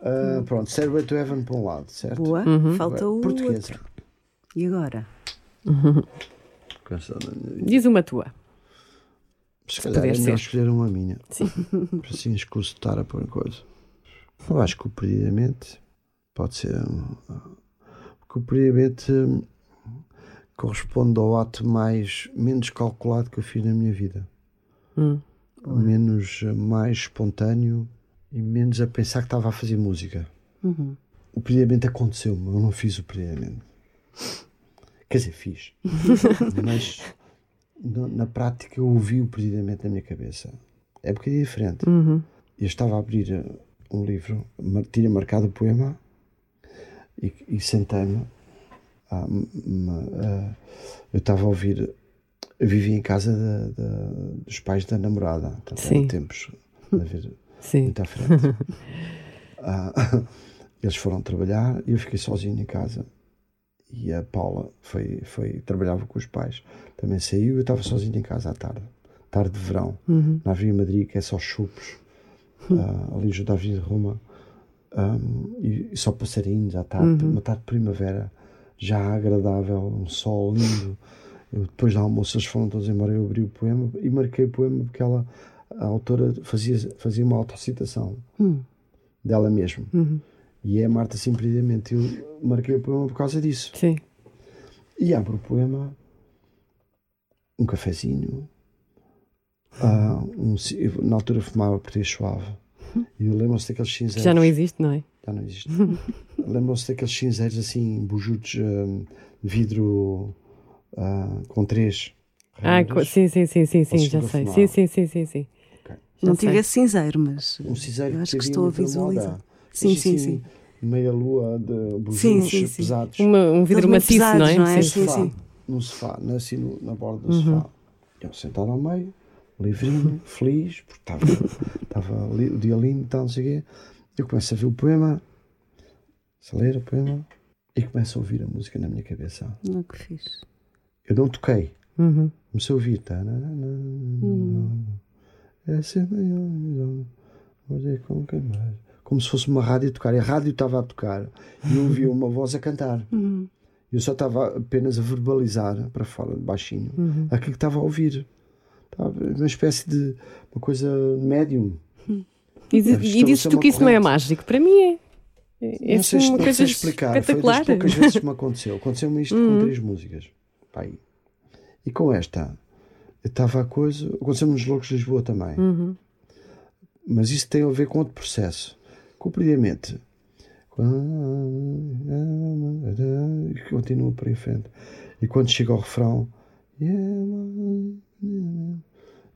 Ah, pronto, Stairway to Heaven para um lado, certo? Boa, Uhum. falta o Portuguesa. outro. E agora? Diz uma tua. Se calhar é melhor escolher uma minha. Sim. Para assim escuso de estar a pôr coisa. Eu acho que o perdidamente pode ser. um, Porque o perdidamente hum, corresponde ao ato mais menos calculado que eu fiz na minha vida. Hum. Menos eh, mais espontâneo e menos a pensar que estava a fazer música. Uhum. O perdidamente aconteceu-me, eu não fiz o perdidamente. Quer dizer, fiz. [LAUGHS] Mas na, na prática eu ouvi o perdidamente na minha cabeça. É um bocadinho diferente. Uhum. Eu estava a abrir um livro, tinha marcado o poema e, e sentei-me. Ah, ah, eu estava a ouvir. Eu vivia em casa da- da- dos pais da namorada, Sim. tempos [LAUGHS] a ver Sim. muito à frente. [LAUGHS] Ah, [LAUGHS] eles foram trabalhar e eu fiquei sozinho em casa. E a Paula foi, foi trabalhava com os pais. Também saiu eu estava sozinho em casa à tarde. Tarde de verão. Uhum. Na Avenida Madrid, que é só chupos. Ah, ali junto à Avenida Roma. Ahm, e, e só passarinhos à tarde. Uma tarde de primavera. Já agradável. Um sol lindo. Eu, depois do almoço eles foram todos embora. Eu abri o poema e marquei o poema porque ela, a autora fazia, fazia uma autocitação Hum. dela mesma. Uhum. E é Marta Simplesmente. Eu marquei o poema por causa disso. Sim. E abro o poema, um cafezinho. Ah, um eu, na altura fumava por ter suave. E eu lembro-se daqueles Que cinzeiros. já não existe, não é? Já não existe. [LAUGHS] lembram-se daqueles cinzeiros assim, bujudos de vidro ah, com três. Ah, sim, sim, sim, sim, sim, já sei. Sim, sim, sim, sim, sim. Ok. Não tive esse cinzeiro, mas Um cinzeiro eu acho que estou a visualizar. moda. Sim, sim, assim, sim. Meia lua de bujudos Sim, sim, sim. pesados. Uma- um vidro maciço, não é? não é? Sim. Sim, sofá, sim. no sofá, na- assim no- na borda Uhum. do sofá. Eu sentado ao meio, livrinho, [LAUGHS] feliz, porque estava, o dia lindo e tal, não sei o quê. Eu começo a ver o poema, a ler o poema e começo a ouvir a música na minha cabeça. Não que fiz. Eu não toquei, Uhum. comecei a ouvir. tananana, Essa é maior é com quem mais. Como se fosse uma rádio a tocar. E a rádio estava a tocar e eu ouvia uma voz a cantar. Eu só estava apenas a verbalizar para fora, baixinho, aquilo que estava a ouvir. Uma espécie de uma coisa médium. E, Deve di- e dizes estabelecer tu que isso não é corrente. mágico. Para mim é. É não sei, assim se- uma não coisa sei explicar. Foi das poucas vezes que me aconteceu. [LAUGHS] Aconteceu-me isto Uhum. com três músicas. Pá, aí. E com esta, estava a coisa. Aconteceu-me nos Loucos de Lisboa também. Uhum. Mas isso tem a ver com outro processo. Compridamente. E continua por aí em frente. E quando chega ao refrão.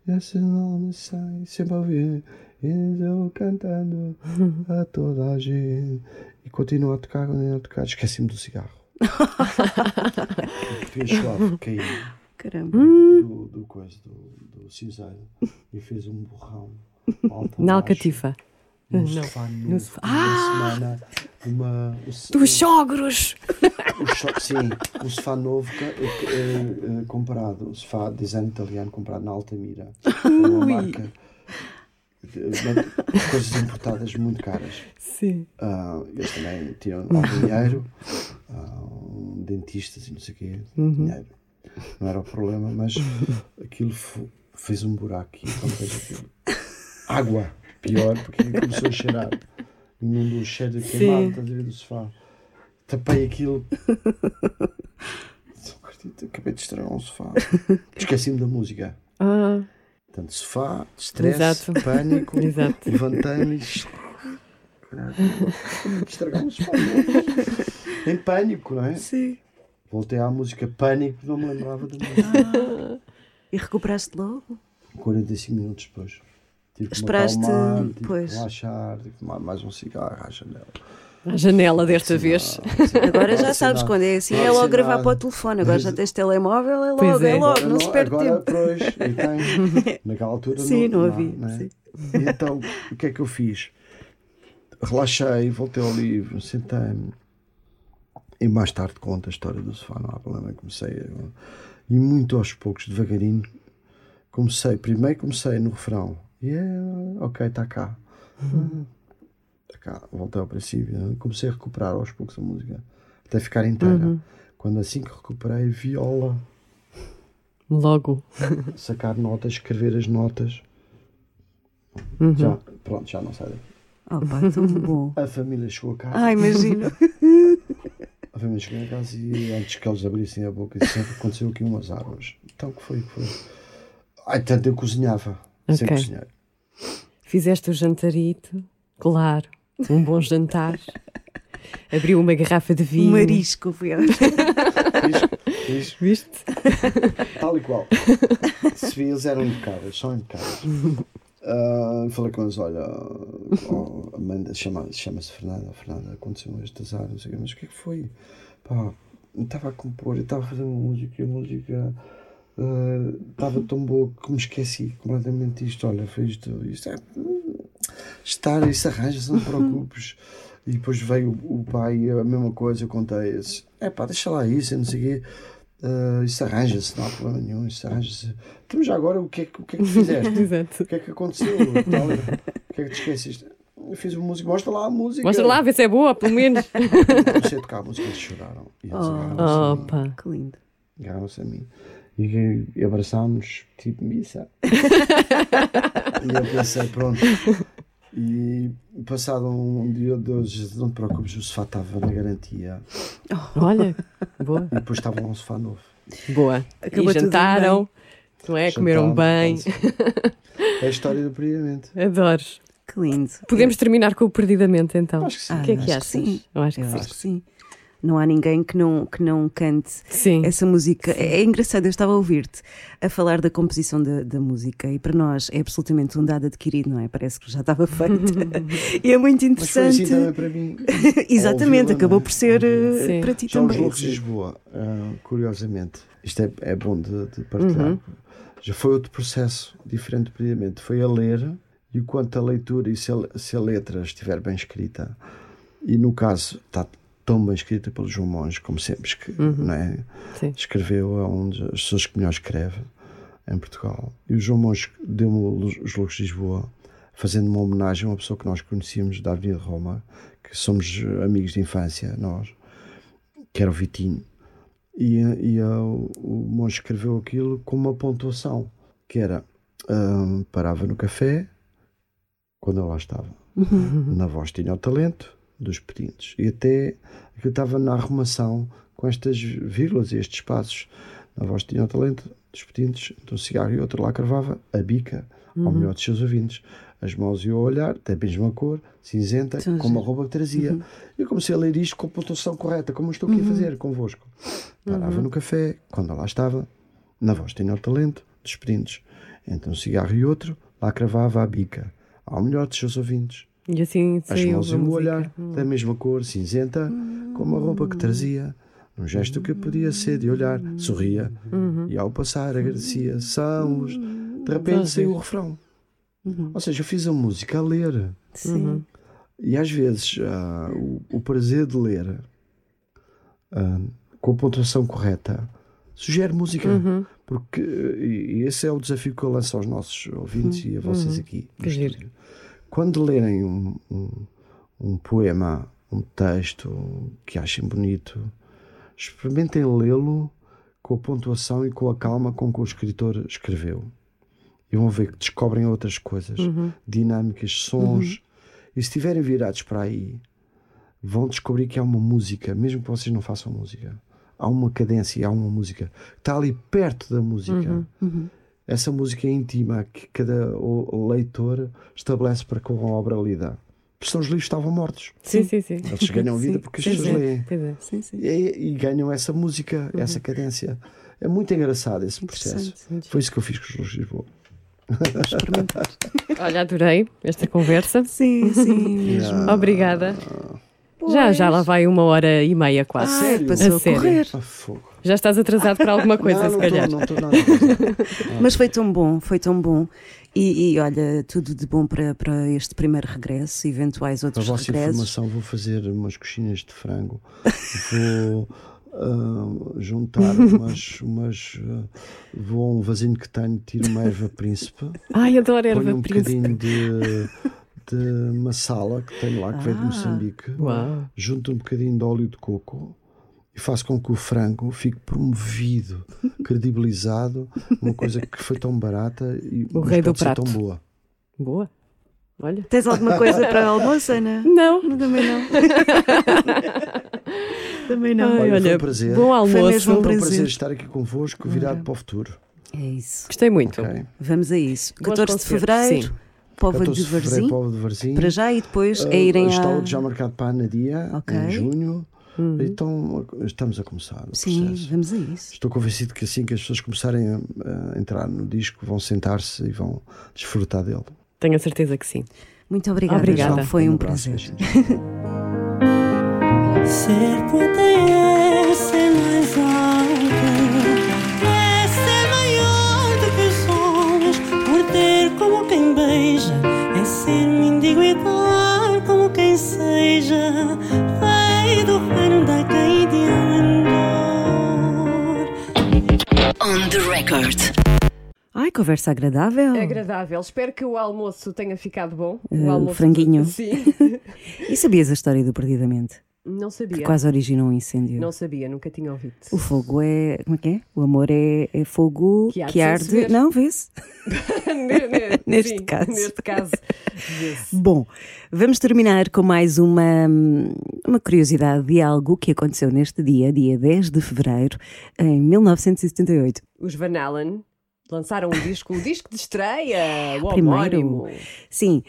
Esse nome sai sempre a ouvir. E eu cantando a toda a gente. E continua a tocar, continua a tocar. Esqueci-me do cigarro. [LAUGHS] Fez suave, caí Caramba. do, do coisa, do, do cinzeiro e fez um borrão Na alcatifa. No Não, sofá no novo, sofá. uma semana uma, o, Dos sogros! [LAUGHS] o so- sim, um sofá novo eh, eh, comprado, um sofá de design italiano comprado na Altamira uma marca de- coisas importadas muito caras Sim. Ah, eles também tinham lá dinheiro, ah, um dentistas e não sei o quê, dinheiro. Não era o problema, mas [LAUGHS] aquilo fez um buraco e vejo aquilo. Água, pior, porque aquilo começou a cheirar. Inundou o cheiro de queimado, estás a ver do sofá. Tapei aquilo. [LAUGHS] Não acredito, Acabei de estragar um sofá. Esqueci-me da música. Ah, Portanto, sofá, stress, Exato. pânico, [LAUGHS] Exato. levantei-me e. Caralho, Estragar um sofá. Em pânico, não é? Sim. Voltei à música Pânico, não me lembrava da música. E recuperaste logo? 45 minutos depois. Tive que me Esperaste, acalmar, tive pois. que relaxar, tive que fumar mais um cigarro à janela. À janela desta vez. Agora já sabes, quando é assim, é logo gravar para o telefone. Agora já tens telemóvel, é Pois logo, é. é logo, Agora não se perde agora, tempo. Pois, e [LAUGHS] tem. Naquela altura Sim, não não, havia, não é? sim. E então, o que é que eu fiz? Relaxei, voltei ao livro, sentei-me. E mais tarde conto a história do sofá, não há problema. Comecei a, E muito aos poucos, devagarinho, comecei. Primeiro comecei no refrão. E é, ok, está cá. Está cá. Voltei ao princípio. Comecei a recuperar aos poucos a música. Até ficar inteira. Quando assim que recuperei, viola. Logo. sacar notas, escrever as notas. Já, pronto, já não sai daqui. Oh, pá, tão bom. A família chegou a casa. Ah, imagino. A família chegou a casa e antes que eles abrissem a boca, sempre aconteceu aqui umas árvores. Então, o que foi? Que foi? Ai, tanto eu cozinhava. Sempre Ok. cozinhei. Fizeste o jantarito, claro. Um bom jantar. [LAUGHS] Abriu uma garrafa de vinho. Marisco, foi. Fiz, Viste? tal e qual. Se vi, eles eram impecáveis, são impecáveis. Ah, falei com eles, olha, oh, Amanda, chama- chama-se Fernanda, Fernanda, aconteceu este azar, não sei o quê, mas o que é que foi? Pá, estava a compor, eu estava a fazer uma música e a música ah, estava tão boa que me esqueci completamente disto, olha, foi isto, isto é, estar, isso arranja-se, não te [LAUGHS] preocupes. E depois veio o o pai, a mesma coisa, eu contei, é pá, deixa lá isso, eu não sei o quê. Ah, isso arranja-se, não há problema nenhum, isso arranja-se. Então já agora o que é, que- o que, é que fizeste? [LAUGHS] Exato. O que é que aconteceu? [LAUGHS] Tal, o que é que te esqueceste? Eu fiz uma música, mostra lá a música. Mostra lá, vê se é boa, pelo menos. Comecei a tocar a música, eles choraram. E eles mim. Opa. Que lindo. Agarraram-se a mim. E, abraçámos, tipo missa. [LAUGHS] e eu pensei, pronto. E passado um dia ou dois, disse, não te preocupes, o sofá estava na garantia. Olha, boa. E depois estava um sofá novo. Boa. Acabou e jantaram, não é? Comeram Jantámos, bem. pronto. É a história do previamente. Adoro. Que lindo. Podemos terminar com o perdidamente então. Acho que sim. O que é que acho achas? sim. Eu acho que Eu sim. acho que sim. Não há ninguém que não, que não cante Sim. essa música. É, é engraçado, eu estava a ouvir-te a falar da composição da, da música e para nós é absolutamente um dado adquirido, não é? Parece que já estava feito. [LAUGHS] e é muito Mas foi interessante. assim para mim. [LAUGHS] Exatamente, acabou é? por ser eh, Sim. para ti Já os também. Loucos de Lisboa, ah, curiosamente, isto é, é bom de, de partilhar. Já foi outro processo diferente, previamente. Foi a ler e o quanto a leitura e se a, se a letra estiver bem escrita, e no caso está tão bem escrita pelo João Monge, como sempre esque- não é? Escreveu, é um das pessoas que melhor escreve em Portugal. E o João Monge deu-me os Loucos de Lisboa, fazendo uma homenagem a uma pessoa que nós conhecíamos da Avenida de Roma, que somos amigos de infância, nós, que era o Vitinho. E, e ah, o, Monge escreveu aquilo com uma pontuação, que era, ah, parava no café, quando eu lá estava. [LAUGHS] Na voz tinha o talento dos pedintes. E até aquilo estava na arrumação com estas vírgulas e estes espaços. Na voz tinha o talento dos pedintes, então cigarro e outro lá cravava a bica ao melhor dos seus ouvintes. As mãos iam a olhar, da mesma cor, cinzenta, Então, como a roupa que trazia. Eu comecei a ler isto com a pontuação correta, como estou aqui a fazer convosco. Parava no café, quando lá estava, na voz tinha o talento dos pedintes. Então cigarro e outro, lá cravava a bica ao melhor dos seus ouvintes. E assim As mãos e o olhar, da mesma cor, cinzenta, como a roupa que trazia. Num gesto que podia ser de olhar, sorria. E ao passar agradecia. São os. De repente saiu o refrão. Ou seja, eu fiz a música a ler. Sim. E às vezes ah, o, o prazer de ler ah, com a pontuação correta sugere música. Porque e, esse é o desafio que eu lanço aos nossos ouvintes e a vocês aqui. no Que. Quando lerem um, um, um poema, um texto que achem bonito, experimentem lê-lo com a pontuação e com a calma com que o escritor escreveu. E vão ver que descobrem outras coisas, dinâmicas, sons. E se estiverem virados para aí, vão descobrir que há uma música, mesmo que vocês não façam música. Há uma cadência, há uma música. Está ali perto da música. Essa música é íntima que cada leitor estabelece para com a obra lida. Porque senão os livros estavam mortos. Sim, sim, sim. Eles ganham vida Sim. porque as pessoas é, leem. é. Sim, sim. E, e ganham essa música, essa cadência. É muito engraçado esse processo. Foi isso que eu fiz com os Luz de Lisboa. Olha, adorei esta conversa. Sim, sim, [LAUGHS] mesmo. Obrigada. Já, já lá vai uma hora e meia quase. Ai, sério? passou A a, sério? correr. Ah, fogo. Já estás atrasado para alguma coisa, não, se não calhar. Tô, não estou nada. atrasado. Mas foi tão bom, foi tão bom. E, e, olha, tudo de bom para, para este primeiro regresso, eventuais Para a outros vossa regressos. informação, vou fazer umas coxinhas de frango. Vou ah, juntar umas. [LAUGHS] umas ah, vou a um vasinho que tenho, tiro uma erva príncipe. Ai, adoro erva um príncipe. bocadinho de, de massala que tenho lá, que veio de Ah. Moçambique. Uau. Junto um bocadinho de óleo de coco e faço com que o frango fique promovido, [LAUGHS] credibilizado, uma coisa que foi tão barata e O mas rei do pode ser prato. tão boa. Boa. Olha. Tens alguma coisa para [LAUGHS] almoço, Ana? Não. Também não. [LAUGHS] Também não. Ai, Olha, foi olha, um prazer. bom Foi almoço. mesmo um Foi um prazer. prazer estar aqui convosco, virado para o futuro. É isso. Gostei muito. ok? Vamos a isso. Bons 14 de fevereiro, sim. Povo 14 de Varzim. Povo de Varzim. Para já e depois é irem Está a. já marcado para a Anadia, Ok. em junho. Uhum. Então estamos a começar o Sim, processo. vamos a isso. Estou convencido que assim que as pessoas começarem a, a entrar no disco, vão sentar-se e vão desfrutar dele. Tenho a certeza que sim. Muito obrigada, Obrigada. João. Foi um abraço, prazer. Ser beija, é ser e dar como quem seja, rei do reino da quem de andor. On the record. Ai, conversa agradável. É agradável. Espero que o almoço tenha ficado bom. O franguinho. Sim. [LAUGHS] E sabias a história do Perdidamente? Não Que sabia. quase originou um incêndio. Não sabia, nunca tinha ouvido. O fogo é. Como é que é? O amor é, é fogo Que que arde. Não, vê-se? [LAUGHS] [LAUGHS] Neste Sim, caso. Neste caso. Bom, vamos terminar com mais uma, uma curiosidade de algo que aconteceu neste dia, dia 10 de fevereiro, em 1978. Os Van Allen lançaram um disco, o disco de estreia, o Primeiro. homónimo. Sim,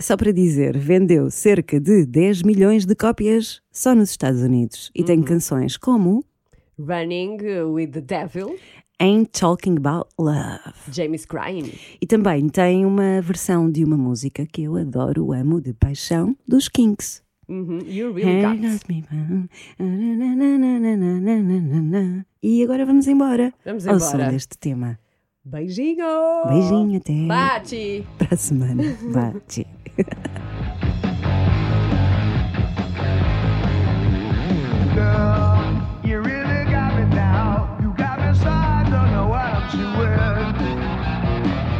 só para dizer, vendeu cerca de 10 milhões de cópias só nos Estados Unidos e Uhum. tem canções como Running with the Devil, Ain't Talking About Love. James Crying. E também tem uma versão de uma música que eu adoro, amo de paixão, dos Kinks. Uhum. You really got. Bound. E agora vamos embora. Vamos Ao som embora. deste tema. Beijinho! Beijinho até Bate! para a semana. [LAUGHS] Bate. Girl, you really got me now. You got me so I don't know what I'm doing.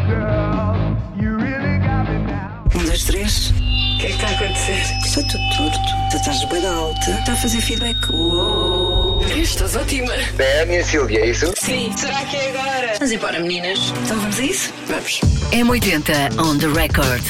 Girl, you really got me now. Um, dois, três. O que é que está a acontecer? Está tudo torto. Tu estás bem alta. Está a fazer feedback. Uou. Estás ótima. É a minha Silvia, é isso? Sim. Será que é agora? Vamos embora, meninas. Então vamos a isso? Vamos. M80 on the record.